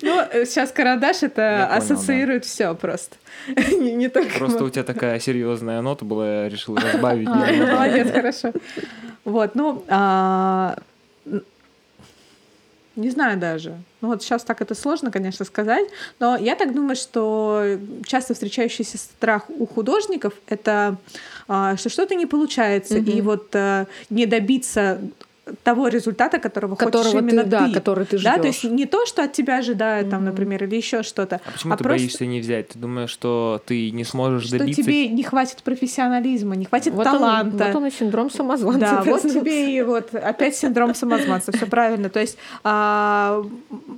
Ну, э, сейчас карандаш это Я понял, ассоциирует все просто. не, не только... Просто у тебя такая серьезная нота была, я решил разбавить. А, ну, молодец, хорошо. Вот, ну, а, не знаю даже. Ну вот сейчас так это сложно, конечно, сказать, но я так думаю, что часто встречающийся страх у художников — это а, что что-то не получается, и вот а, не добиться того результата, которого, хочешь Которого ты, именно да, который ты Да, то есть не то, что от тебя ожидают, там, например, или еще что-то, А почему ты просто боишься не взять? Ты думаешь, что ты не сможешь что добиться? тебе не хватит профессионализма, не хватит Вот он, таланта. вот он и синдром самозванца. Да, вот тебе и вот опять синдром самозванца, все правильно. То есть, а,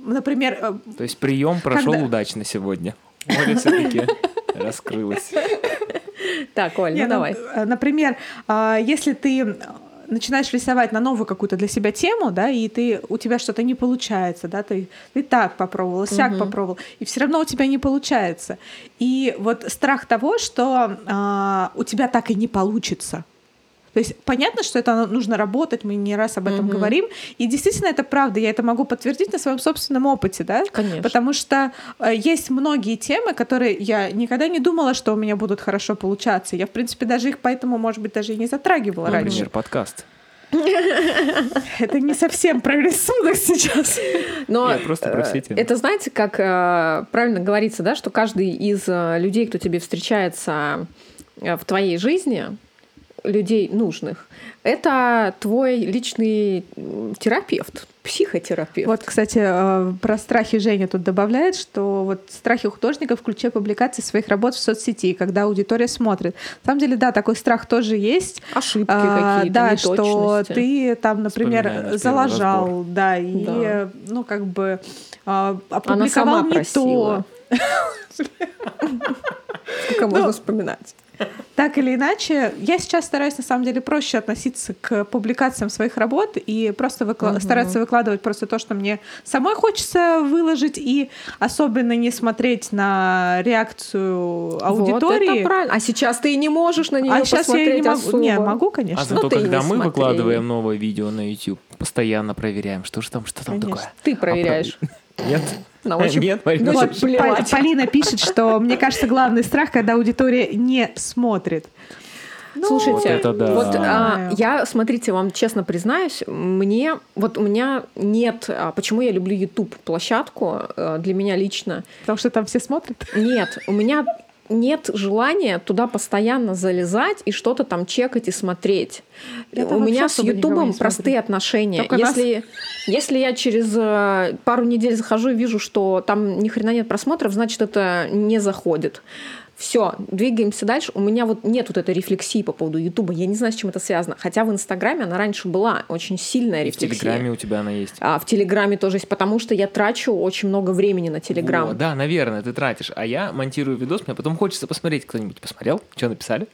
например, э, То есть прием прошел Когда- удачно сегодня. Оля все-таки раскрылась. Так, Оль, ну ну, давай. э, например, а, если ты начинаешь рисовать на новую какую-то для себя тему, да, и ты у тебя что-то не получается, да, ты, ты так попробовал, сяк попробовал, и все равно у тебя не получается. И вот страх того, что а, у тебя так и не получится. То есть понятно, что это нужно работать, мы не раз об этом говорим, и действительно это правда, я это могу подтвердить на своем собственном опыте, да, Конечно. потому что э, есть многие темы, которые я никогда не думала, что у меня будут хорошо получаться, я в принципе даже их поэтому, может быть, даже и не затрагивала раньше. Например, подкаст. Это не совсем про рисунок сейчас. Но Я просто э, просветил. это знаете, как э, правильно говорится, да, что каждый из э, людей, кто тебе встречается э, в твоей жизни, людей нужных, это твой личный терапевт, психотерапевт. Вот, кстати, э, про страхи Женя тут добавляет, что вот страхи художников в ключе публикации своих работ в соцсети, когда аудитория смотрит. На самом деле, да, такой страх тоже есть. Ошибки А, какие-то, да, что ты там, например, залажал, разбор. да, и, Да. ну, как бы а, Она опубликовал сама не просила. то. Сколько можно вспоминать? Так или иначе, я сейчас стараюсь на самом деле проще относиться к публикациям своих работ и просто выкла- стараться выкладывать просто то, что мне самой хочется выложить, и особенно не смотреть на реакцию аудитории. Вот это правильно. А сейчас ты и не можешь на нее а сейчас я и посмотреть не могу. особо. Не, могу, А конечно. зато ты и когда не мы смотри. выкладываем новое видео на YouTube, постоянно проверяем, что же там, что там Конечно. такое. Ты проверяешь. Нет? На ощупь. Нет, Марина, Ну, Вот, плевать. Пол- Полина пишет, что мне кажется, главный страх, когда аудитория не смотрит. Ну, Слушайте, Вот это да. вот, а, я, смотрите, вам честно признаюсь, мне, вот у меня нет, а, почему я люблю YouTube площадку э, для меня лично, Потому что там все смотрят. нет, у меня нет желания туда постоянно залезать и что-то там чекать и смотреть. Я у меня с Ютубом смотрю. простые отношения. Только нас. Если, если я через э, пару недель захожу и вижу, что там ни хрена нет просмотров, значит, это не заходит. Все, двигаемся дальше. У меня вот нет вот этой рефлексии по поводу Ютуба. Я не знаю, с чем это связано. Хотя в Инстаграме она раньше была очень сильная В рефлексия. Телеграме у тебя она есть. А в Телеграме тоже есть, потому что я трачу очень много времени на Телеграм. Во, да, наверное, ты тратишь. А я монтирую видос, мне потом хочется посмотреть, кто-нибудь посмотрел, что написали.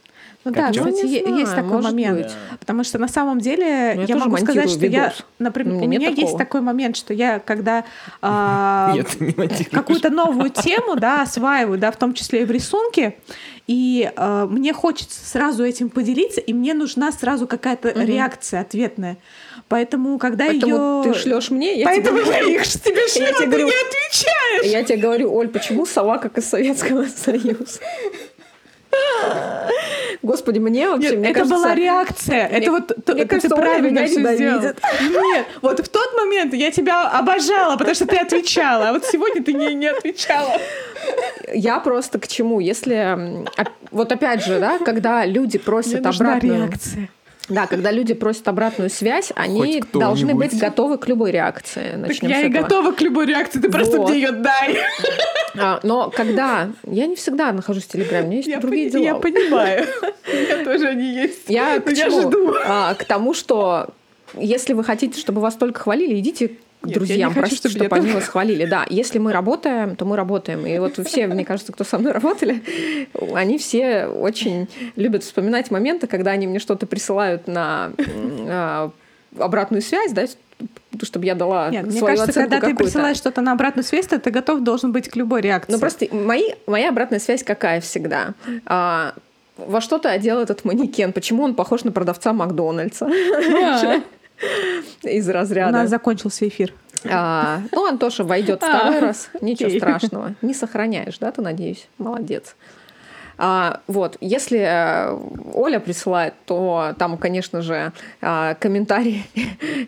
Ну Как да, кстати, Ну, е- есть знаю, такой может момент. быть. Потому что на самом деле Ну, я я, могу сказать, что я, видос. например, У у меня нет есть такого. такой момент, что я когда монтируешь. какую-то новую тему, да, осваиваю, да, в том числе и в рисунке, и а, мне хочется сразу этим поделиться, и мне нужна сразу какая-то реакция ответная. Поэтому, когда Поэтому ее... ты шлешь мне, я Поэтому тебе я их тебе шлю, Я тебе ты говорю- не отвечаешь. Я тебе говорю, Оль, почему сова как из Советского Союза? Господи, мне вообще, Нет, мне это кажется, была реакция. мне- это вот то- мне это кажется, ты правильно все сделал. ненавидит. Нет, вот в тот момент я тебя обожала, потому что ты отвечала, а вот сегодня ты не, не отвечала. я просто к чему? Если оп- вот опять же, да, когда люди Мне просят нужна обратную, реакция. Да, когда люди просят обратную связь, они должны быть готовы к любой реакции. Так Начнем я с и готова к любой реакции, ты просто Вот. мне ее дай. А, но когда я не всегда нахожусь в Телеграме, у меня есть Я, другие пони- дела. я понимаю. У меня тоже они есть. Я к я чему? жду. А, к тому, что если вы хотите, чтобы вас только хвалили, идите Нет, друзьям, хочу, просите, чтобы чтобы они вас хвалили. Да, если мы работаем, то мы работаем. И вот все, мне кажется, кто со мной работали, они все очень любят вспоминать моменты, когда они мне что-то присылают на а, обратную связь, да, чтобы я дала Нет, мне свою кажется, оценку когда ты присылаешь что-то на обратную связь, то ты готов должен быть к любой реакции. Ну просто мои, моя обратная связь какая всегда? А, во что ты одел этот манекен? Почему он похож на продавца Макдональдса? Да. Из У разряда. нас закончился эфир. А, ну, Антоша войдет А, второй раз. Ничего страшного. Не сохраняешь, да, ты надеюсь? Молодец. А, вот, если э, Оля присылает, то там, конечно же, комментарий,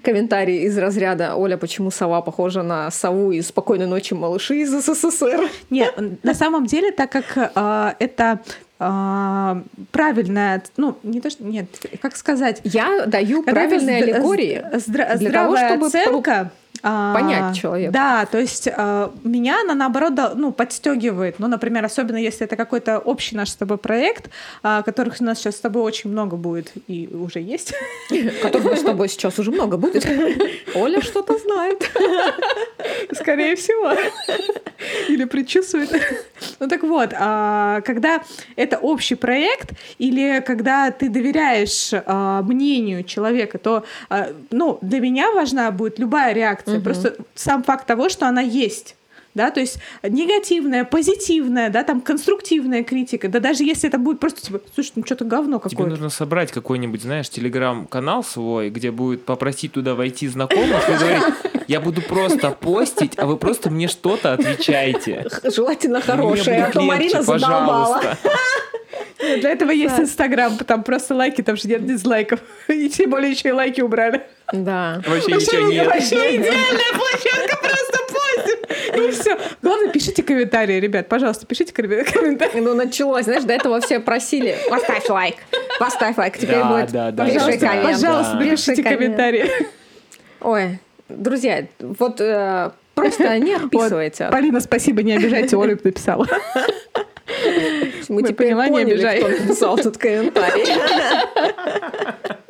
комментарий из разряда «Оля, почему сова похожа на сову из «Спокойной ночи, малыши» из СССР?» Нет, на самом деле, так как а, это а, правильная, ну, не то, что, нет, как сказать, Я даю правильные аллегории здра- для того, чтобы оценка, а, понять человека. Да, то есть а, меня она наоборот ну, подстегивает. Ну, например, особенно если это какой-то общий наш с тобой проект, а, которых у нас сейчас с тобой очень много будет и уже есть. которых с тобой сейчас уже много будет. Оля что-то знает. Скорее всего. Или предчувствует. Ну так вот, а, когда это общий проект, или когда ты доверяешь а, мнению человека, то а, ну, для меня важна будет любая реакция. Просто сам факт того, что она есть. Да, то есть негативная, позитивная, да, там конструктивная критика, да даже если это будет просто типа, слушай, ну что-то говно Тебе какое-то. нужно собрать какой-нибудь, знаешь, телеграм-канал свой, где будет попросить туда войти знакомых и говорить, я буду просто постить, а вы просто мне что-то отвечайте. Желательно хорошее, а то Марина задолбала. пожалуйста. Для этого есть Инстаграм, там просто лайки, там же нет дизлайков. И тем более еще и лайки убрали. Да. Вообще ничего нет. Вообще идеальная площадка, просто постим. И все. Главное, пишите комментарии, ребят, пожалуйста, пишите коммен- комментарии. Ну, началось, знаешь, до этого все просили, поставь лайк, поставь лайк, теперь Да, будет, да, да, Пожалуйста, пожалуйста, Да. напишите Пиши коммент. комментарии. Ой, друзья, вот э, просто не отписывайте. Вот, Полина, спасибо, не обижайте, Оля написала. Мы мы теперь поняла, не поняли, обижай. кто написал тут комментарий.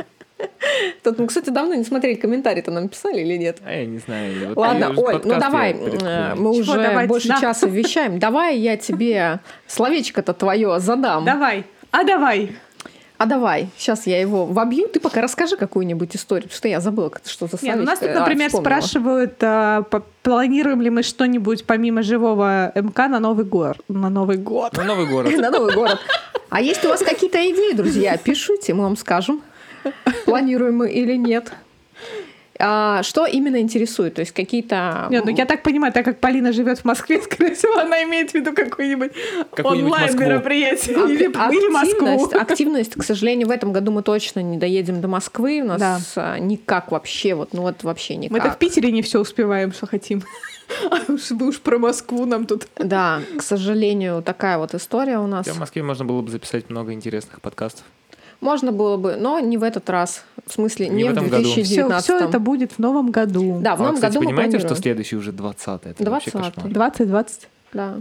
Тут, ну, кстати, давно не смотрели, комментарий-то нам писали или нет? А я не знаю. вот Ладно, Оль, ну давай, э, мы уже давайте, больше да. часа вещаем. Давай я тебе словечко-то твое задам. Давай, а давай. А давай, сейчас я его вобью. Ты пока расскажи какую-нибудь историю, потому что я забыла, что за Нет, у нас тут, А, например, вспомнила. спрашивают, а, планируем ли мы что-нибудь помимо живого МК на Новый год. На Новый год. На Новый город. на Новый город. А есть у вас какие-то идеи, друзья? Пишите, мы вам скажем, планируем мы или нет. А, что именно интересует? То есть какие-то... Нет, ну я так понимаю, так как Полина живет в Москве, скорее всего, она имеет в виду какое-нибудь Какую-нибудь онлайн Москву. мероприятие Ак- или, или Москву. активность, активность, к сожалению, в этом году мы точно не доедем до Москвы. У нас Да. а, никак вообще, вот, ну вот вообще никак. Мы-то в Питере не все успеваем, что хотим. А уж вы уж про Москву нам тут. Да, к сожалению, такая вот история у нас. Хотя в Москве можно было бы записать много интересных подкастов. Можно было бы, но не в этот раз. В смысле, Не не, в в этом году. Все, 2019. все это будет в новом году. Да, в А, новом кстати, году мы понимаете, что следующий уже 20 Это вообще 20-й. кошмар. 2020. Да.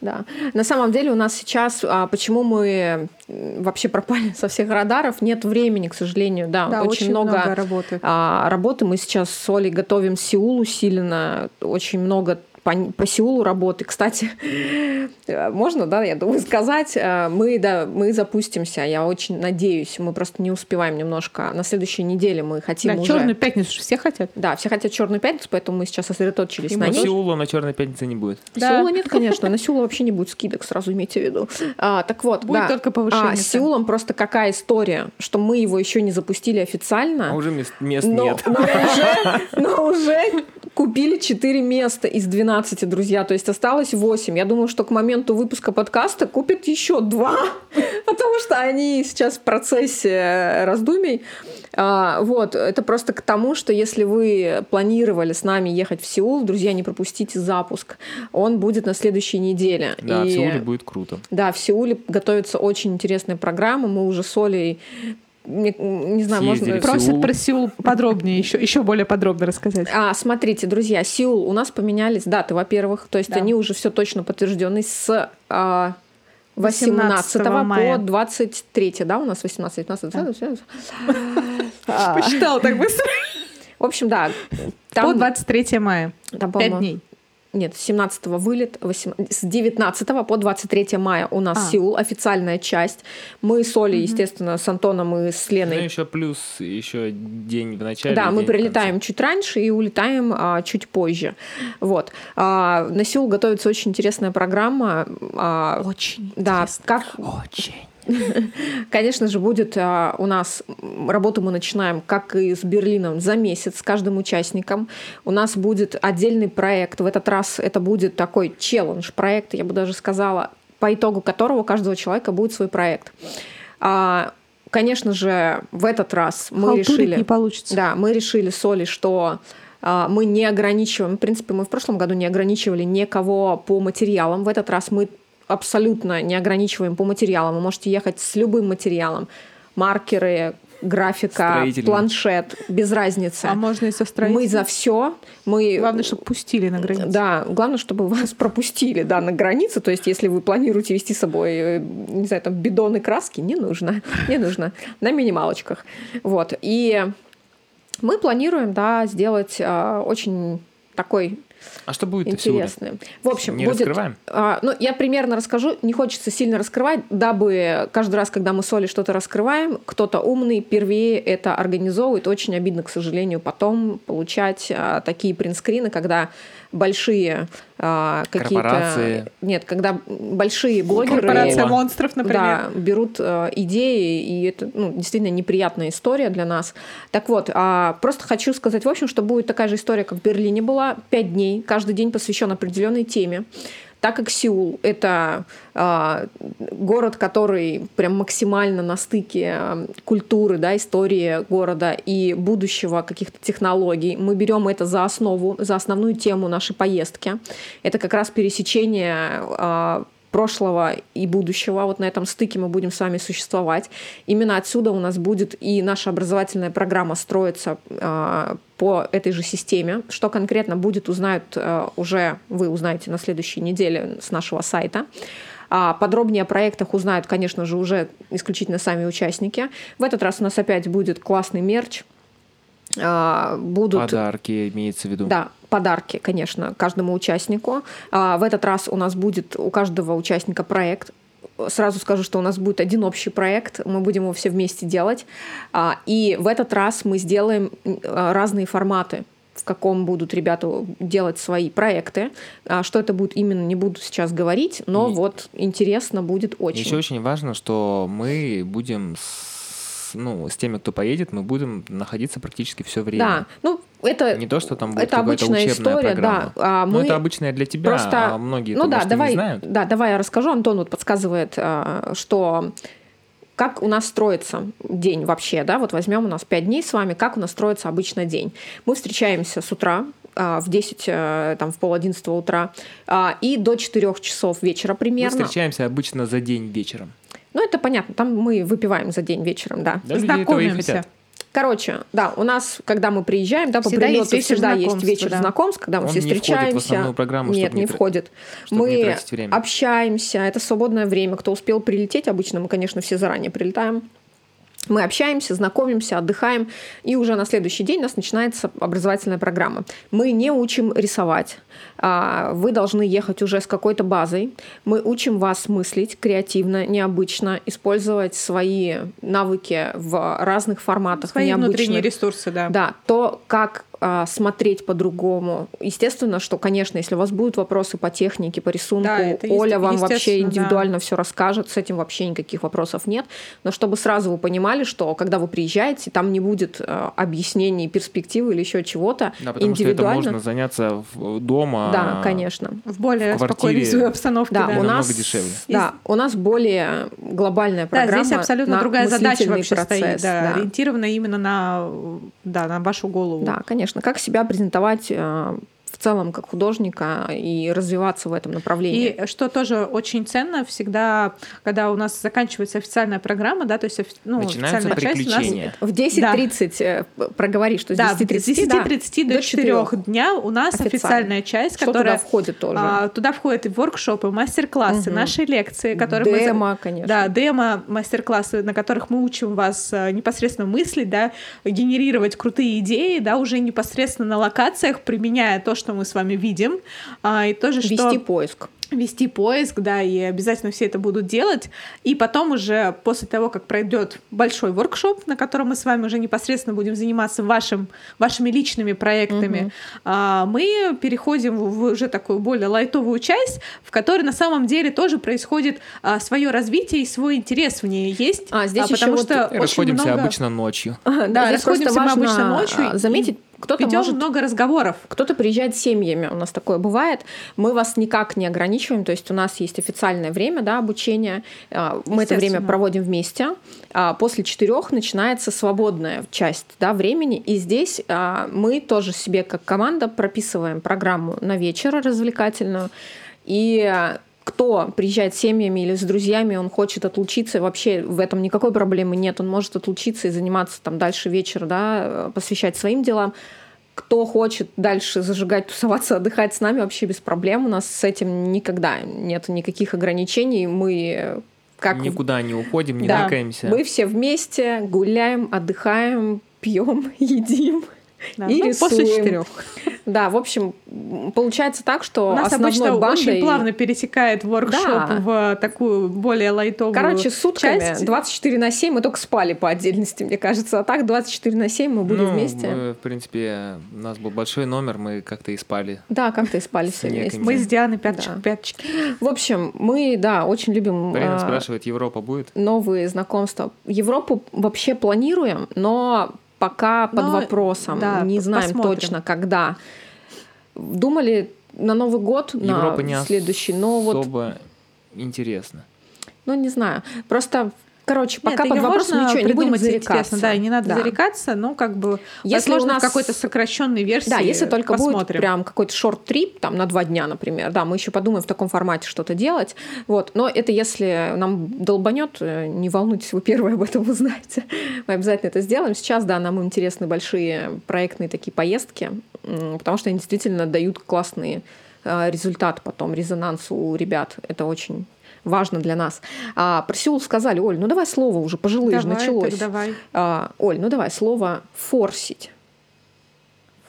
Да. На самом деле у нас сейчас, а, почему мы вообще пропали со всех радаров, нет времени, к сожалению. Да, Да, очень, много, работы. а, работы. Мы сейчас с Олей готовим Сеул усиленно, очень много по, по Сеулу работы. Кстати, можно, да, я думаю, сказать, э, мы, да, мы запустимся, я очень надеюсь, мы просто не успеваем немножко. На следующей неделе мы хотим Да, уже... черную пятницу же все хотят. Да, все хотят черную пятницу, поэтому мы сейчас сосредоточились И на ней. Сеула на Черной пятнице не будет. Да. Сеула нет, конечно. На Сеула вообще не будет скидок, сразу имейте в виду. А, так вот, Будет да. только повышение А, с. Сеулом просто какая история, что мы его еще не запустили А официально. уже мест, мест но, нет. но уже, но уже купили 4 места из 12, друзья. То есть осталось 8. Я думаю, что к моменту выпуска подкаста купят еще 2, потому что они сейчас в процессе раздумий. А, вот, это просто к тому, что если вы планировали с нами ехать в Сеул, друзья, не пропустите запуск. Он будет на следующей неделе. Да, в И- Сеуле будет круто. да, в Сеуле готовится очень интересная программа. Мы уже с Олей, не, не знаю, Съездили можно... Сеул. Просят про Сеул подробнее, еще, еще более подробно рассказать. А, смотрите, друзья, Сеул, у нас поменялись даты, во-первых, то есть Да. они уже все точно подтверждены с а, 18 18 мая. по 23, да, у нас 18, 19, 20, А, Посчитала так быстро. В общем, да. По Там, 23 мая. там, Пять по-моему, дней. Нет, с 17 вылет, 8 с 19 по 23 мая у нас А. Сеул, официальная часть. Мы с Олей, естественно, с Антоном и с Ну, Леной еще плюс еще день в начале. Да, мы прилетаем чуть раньше и улетаем а, чуть позже. Вот. А, на Сеул готовится очень интересная программа. а, Очень да, интересно. как. Очень. Конечно же, будет а, у нас работу мы начинаем, как и с Берлином, за месяц с каждым участником. У нас будет отдельный проект. В этот раз это будет такой челлендж-проект, я бы даже сказала, по итогу которого у каждого человека будет свой проект. А, конечно же, в этот раз мы Халтурить решили... не получится. Да, мы решили с Олей, что а, мы не ограничиваем, в принципе, мы в прошлом году не ограничивали никого по материалам. В этот раз мы абсолютно не ограничиваем по материалам. Вы можете ехать с любым материалом. Маркеры, графика, планшет, без разницы. А можно и со строительным? Мы за все. Мы Главное, чтобы пустили на границе. да, главное, чтобы вас пропустили, да, на границе. То есть, если вы планируете вести с собой, э, не знаю, там, бидоны краски, не нужно, не нужно. На минималочках. Вот. И мы планируем, да, сделать а, очень такой А что будет интересный. В общем, Не будет... раскрываем? а, ну, я примерно расскажу. Не хочется сильно раскрывать, дабы каждый раз, когда мы с Олей что-то раскрываем, кто-то умный первее это организовывает. Очень обидно, к сожалению, потом получать а, такие принтскрины, когда большие а, какие-то... Корпорации. Нет, когда большие блогеры... Корпорация монстров, например. Да, берут э, идеи, и это ну, действительно неприятная история для нас. Так вот, а, просто хочу сказать, в общем, что будет такая же история, как в Берлине была. Пять дней, каждый день посвящен определенной теме. Так как Сеул — это а, город, который прям максимально на стыке а, культуры, да, истории города и будущего каких-то технологий, мы берем это за основу, за основную тему нашей поездки. Это как раз пересечение а, прошлого и будущего. Вот на этом стыке мы будем с вами существовать. Именно отсюда у нас будет и наша образовательная программа строиться а, по этой же системе. Что конкретно будет, узнают а, уже, вы узнаете на следующей неделе с нашего сайта. А подробнее о проектах узнают, конечно же, уже исключительно сами участники. В этот раз у нас опять будет классный мерч. Будут Подарки имеется в виду. да, подарки, конечно, каждому участнику. А, В этот раз у нас будет у каждого участника проект. Сразу скажу, что у нас будет один общий проект, мы будем его все вместе делать. А, И в этот раз мы сделаем а, разные форматы в каком будут ребята делать свои проекты. Что это будет именно, не буду сейчас говорить, но И- вот интересно будет очень. Еще очень важно, что мы будем с, ну, с теми, кто поедет, мы будем находиться практически все время. Да, ну это Не то, что там будет это обычная история, программа. да. А Ну, мы это обычная для тебя, просто- а многие ну да, может, давай, не знают. да, давай я расскажу. Антон вот подсказывает, а, что как у нас строится день вообще, да, вот возьмем у нас 5 дней с вами, как у нас строится обычно день. Мы встречаемся с утра, а, в 10, э, там, в пол одиннадцатого утра, а, и до 4 часов вечера Мы примерно. встречаемся обычно за день вечером. Ну, это понятно, там мы выпиваем за день вечером, да. Да, Знакомимся. Короче, да, у нас, когда мы приезжаем, да, по Всегда есть прилету вечер всегда есть вечер да. знакомств, когда мы Он все не входит в встречаемся. основную программу, Нет, чтобы не не входит. чтобы не мы время. общаемся, это свободное время. Кто успел прилететь, обычно мы, конечно, все заранее прилетаем. Мы общаемся, знакомимся, отдыхаем, и уже на следующий день у нас начинается образовательная программа. Мы не учим рисовать. А, Вы должны ехать уже с какой-то базой. Мы учим вас мыслить креативно, необычно, использовать свои навыки в разных форматах, Свои внутренние необычных. ресурсы, да. Да, то, как а, смотреть по-другому. Естественно, что, конечно, если у вас будут вопросы по технике, по рисунку, Да, Оля вам вообще естественно, да. индивидуально все расскажет, с этим вообще никаких вопросов нет. Но чтобы сразу вы понимали, что когда вы приезжаете, там не будет а, объяснений, перспективы или еще чего-то Да, потому что это индивидуально. можно заняться в- дома. Да, конечно. В более В квартире спокойной обстановке, Да, да. у намного нас, дешевле. Да, у нас более глобальная Да, программа. здесь абсолютно на другая задача вообще процесс, стоит, да, да. ориентирована именно на, да, на вашу голову. Да, конечно. Как себя презентовать э, целом как художника и развиваться в этом направлении. И что тоже очень ценно, всегда, когда у нас заканчивается официальная программа, да, то есть ну, Начинаются официальная часть у нас. В 10.30 э, проговори, что с Да, 10.30 с да, 10.30 до 4 дня у нас официальная часть, Что которая... туда входит тоже? а, туда входят и воркшопы, мастер-классы, Мгм. наши лекции, которые мы... Демо, конечно. Да, демо, мастер-классы, на которых мы учим вас э, непосредственно мыслить, да, генерировать крутые идеи, да, уже непосредственно на локациях, применяя то, что мы с вами видим, а, и тоже, Вести что... поиск. вести поиск, да, и обязательно все это будут делать. И потом уже после того, как пройдет большой воркшоп, на котором мы с вами уже непосредственно будем заниматься вашим, вашими личными проектами, а, мы переходим в уже такую более лайтовую часть, в которой на самом деле тоже происходит а, свое развитие и свой интерес в ней есть. А, здесь еще потому вот что очень расходимся много... обычно ночью. Да, Да, расходимся мы обычно ночью а, и заметить, кто-то Ведем может много разговоров. Кто-то приезжает с семьями, у нас такое бывает. Мы вас никак не ограничиваем, то есть у нас есть официальное время да, обучения, а, мы это время проводим вместе. А После четырех начинается свободная часть да, времени, и здесь а, мы тоже себе как команда прописываем программу на вечер развлекательную, и кто приезжает с семьями или с друзьями, он хочет отлучиться, вообще в этом никакой проблемы нет, он может отлучиться и заниматься там дальше вечер, да, посвящать своим делам. Кто хочет дальше зажигать, тусоваться, отдыхать с нами, вообще без проблем. У нас с этим никогда нет никаких ограничений. Мы как Никуда не уходим, не да, ныкаемся. мы все вместе гуляем, отдыхаем, пьем, едим. Да, И ну, после рисуем. четырех. Да, в общем, получается так, что У нас основной обычно бандой... очень плавно пересекает воркшоп Да. в такую более лайтовую Короче, сутками часть. 24 на 7 мы только спали по отдельности, мне кажется. А так 24 на 7 мы были Ну, вместе. мы, в принципе, у нас был большой номер, мы как-то и спали. Да, как-то и спали все вместе. Мы с Дианой пяточка Да. пяточки. В общем, мы, да, очень любим Марина а, спрашивает, Европа будет? новые знакомства. Европу вообще планируем, но пока под Но, вопросом. да, не знаем посмотрим. точно, когда. Думали на Новый год, Европа на не следующий, но вот, интересно. ну не знаю. Просто, короче, пока Нет, под можно ничего, не будем зарекаться. Да, и не надо Да. зарекаться, но как бы Если возможно, нас- какой-то сокращенной версии Да, если только будет посмотрим. прям какой-то шорт-трип, там, на два дня, например, да, мы еще подумаем в таком формате что-то делать, вот, но это если нам долбанет, э, не волнуйтесь, вы первые об этом узнаете, мы обязательно это сделаем. Сейчас, да, нам интересны большие проектные такие поездки, потому что они действительно дают классный э, результат потом, резонанс у ребят, это очень важно для нас. А, про Сеул сказали, Оль, ну давай слово уже, пожилые же Давай, началось. так давай. А, Оль, ну давай слово «форсить».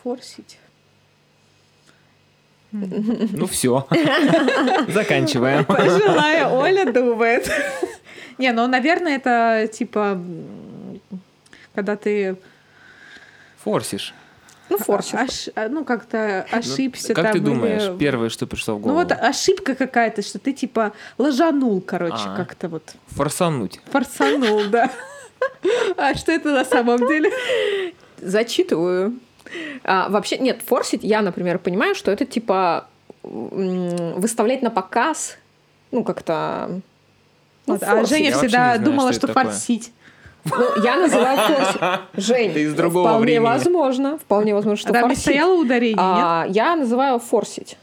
Форсить. Ну все, заканчиваем. Пожилая Оля думает. Не, ну, наверное, это типа, когда ты Форсишь. Ну, форсить. ошибся, ну, как-то ошибся Как там. ты или- думаешь, первое, что пришло в Ну голову? вот ошибка какая-то, что ты типа ложанул, короче, А. как-то вот Форсануть. форсанул, да. А что это на самом деле? Зачитываю. А, вообще, нет, форсить, я, например, понимаю, что это типа выставлять на показ, ну, как-то... Ну, Вот, а форсить. Женя всегда думала, что такое. Ну, я называю форсить. Жень, Ты из другого вполне времени. возможно, вполне возможно, что А там форсить. стояло ударение, нет? А, я называю форсить.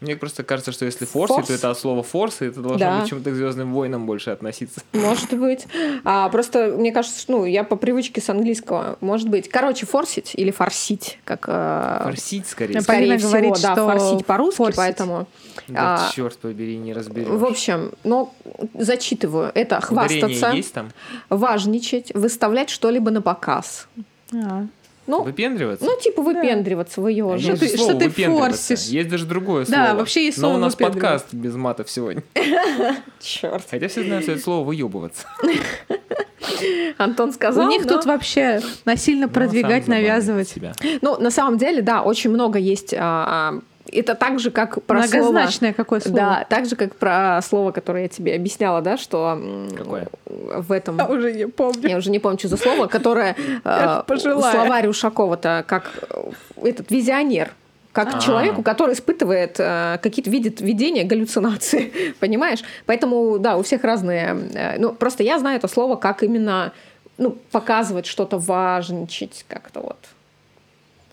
Мне просто кажется, что если форсить, Форс. то это от слова форс, и это должно Да. быть чем-то к звездным войнам больше относиться. Может быть. А, просто, мне кажется, что, ну, я по привычке с английского, может быть. Короче, форсить или форсить, как... э, Форсить скорее. Скорее всего, говорит, да, что форсить по-русски, форсить. поэтому... Да а, черт побери, не разберешь. В общем, ну, зачитываю. Это хвастаться, Ударение есть там? важничать, выставлять что-либо на показ. А. Ну, Выпендриваться? ну типа выпендриваться, А выеживать. Что ты- что слово ты форсишь? Есть даже другое Да, слово. вообще есть Но слово у нас подкаст без матов сегодня. Черт. Хотя все знают, что это слово выебываться. Антон сказал. У них но- тут вообще насильно Ну, продвигать, навязывать. себя. Ну, на самом деле, да, очень много есть. а, а, это так же, как про слово... Многозначное какое слово. Да, так же, как про слово, которое я тебе объясняла, да, что Какое? в этом... Я уже не помню. Я уже не помню, что за слово, которое э, словарь Ушакова-то как э, этот визионер. Как А. человеку, который испытывает э, какие-то, видит видения, галлюцинации, понимаешь? Поэтому, да, у всех разные. э, ну, просто я знаю это слово как именно, ну, показывать что-то, важничать как-то вот.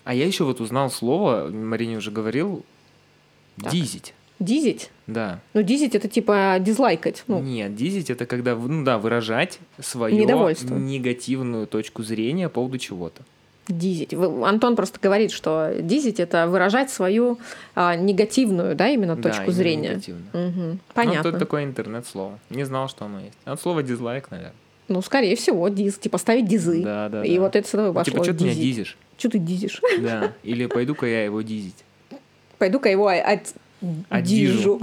А я еще вот узнал слово, Марине уже говорил, Так. дизить. Дизить? Да. Ну, дизить это типа дизлайкать. Ну, Нет, дизить это когда, ну да, выражать свою негативную точку зрения по поводу чего-то. дизить. Антон просто говорит, что дизить это выражать свою а, негативную, да, именно Да, точку именно зрения. негативную. Ну, Понятно. это такое интернет-слово. Не знал, что оно есть. От слова дизлайк, наверное. Ну, скорее всего, диз, типа ставить дизы. Да, да, И да. вот это с тобой Ну, пошло. Типа, что ты меня дизишь? Что ты дизишь? Да. Или пойду-ка я его дизить. Пойду-ка его от... Отдижу. дижу.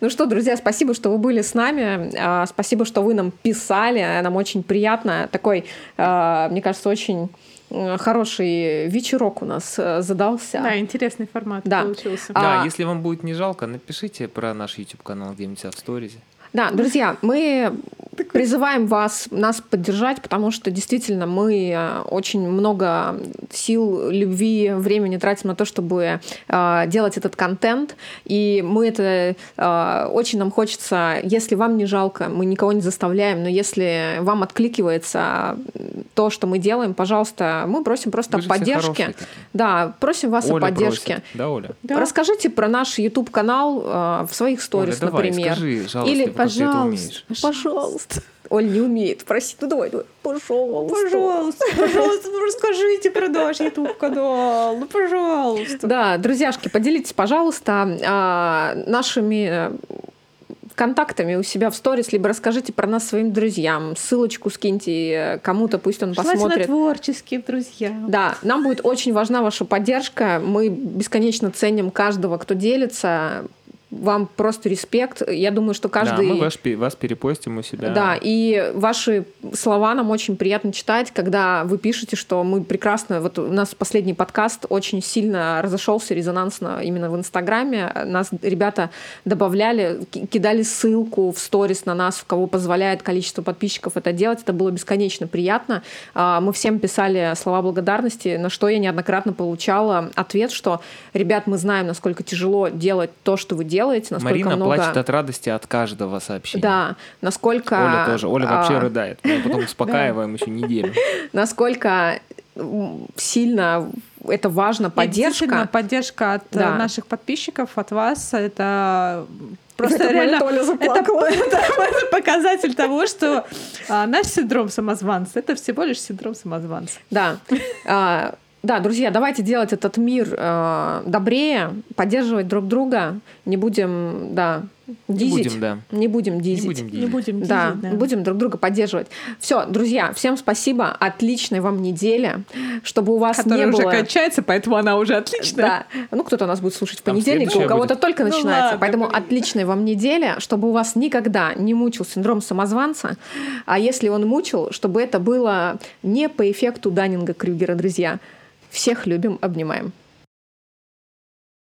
Ну что, друзья, спасибо, что вы были с нами. А, спасибо, что вы нам писали. Нам очень приятно. Такой, а, мне кажется, очень хороший вечерок у нас э, задался. Да, интересный формат да. получился. Да, а... если вам будет не жалко, напишите про наш YouTube канал где-нибудь в сторизе. Да, друзья, мы призываем вас нас поддержать, потому что действительно мы э, очень много сил, любви, времени тратим на то, чтобы э, делать этот контент. И мы это э, очень нам хочется, если вам не жалко, мы никого не заставляем, но если вам откликивается то, что мы делаем, пожалуйста, мы просим просто поддержки. Да, просим вас Оля о поддержке. Просит. Да, Оля? Да. Расскажите про наш YouTube канал э, в своих сторис, Оля, давай, например. Скажи, Или пожалуйста, пожалуйста. Оль не умеет. Прости, ну давай, давай. Пожалуйста. Пожалуйста, пожалуйста, ну расскажите про наш YouTube канал. Ну, пожалуйста. Да, друзьяшки, поделитесь, пожалуйста, а, нашими э, контактами у себя в сторис, либо расскажите про нас своим друзьям. Ссылочку скиньте э, кому-то, пусть он Желательно посмотрит. творческие друзья. Да, нам будет очень важна ваша поддержка. Мы бесконечно ценим каждого, кто делится вам просто респект. Я думаю, что каждый... Да, мы вас, вас перепостим у себя. Да, и ваши слова нам очень приятно читать, когда вы пишете, что мы прекрасно... Вот у нас последний подкаст очень сильно разошелся резонансно именно в Инстаграме. Нас ребята добавляли, кидали ссылку в сторис на нас, в кого позволяет количество подписчиков это делать. Это было бесконечно приятно. А, мы всем писали слова благодарности, на что я неоднократно получала ответ, что, ребят, мы знаем, насколько тяжело делать то, что вы делаете, делаете, насколько Марина много... плачет от радости от каждого сообщения. Да, насколько... Оля тоже. Оля вообще а... рыдает. Мы потом успокаиваем еще неделю. Насколько сильно это важно, поддержка. поддержка от да. наших подписчиков, от вас. Это просто это реально это, это, это показатель того, что а, наш синдром самозванца это всего лишь синдром самозванца. Да. А, да, друзья, давайте делать этот мир э, добрее, поддерживать друг друга. Не будем, да, дизить. Не будем, да. Не будем дизить. Не будем дизить. Не будем дизить, да, да. Будем друг друга поддерживать. Все, друзья, всем спасибо. Отличной вам недели. Чтобы у вас Которая не уже было... кончается, поэтому она уже отличная. Да. Ну, кто-то у нас будет слушать в понедельник, у кого-то будет. только ну, начинается. Ладно, поэтому блин. отличной вам недели, чтобы у вас никогда не мучил синдром самозванца. А если он мучил, чтобы это было не по эффекту Даннинга-Крюгера, друзья. Всех любим, обнимаем.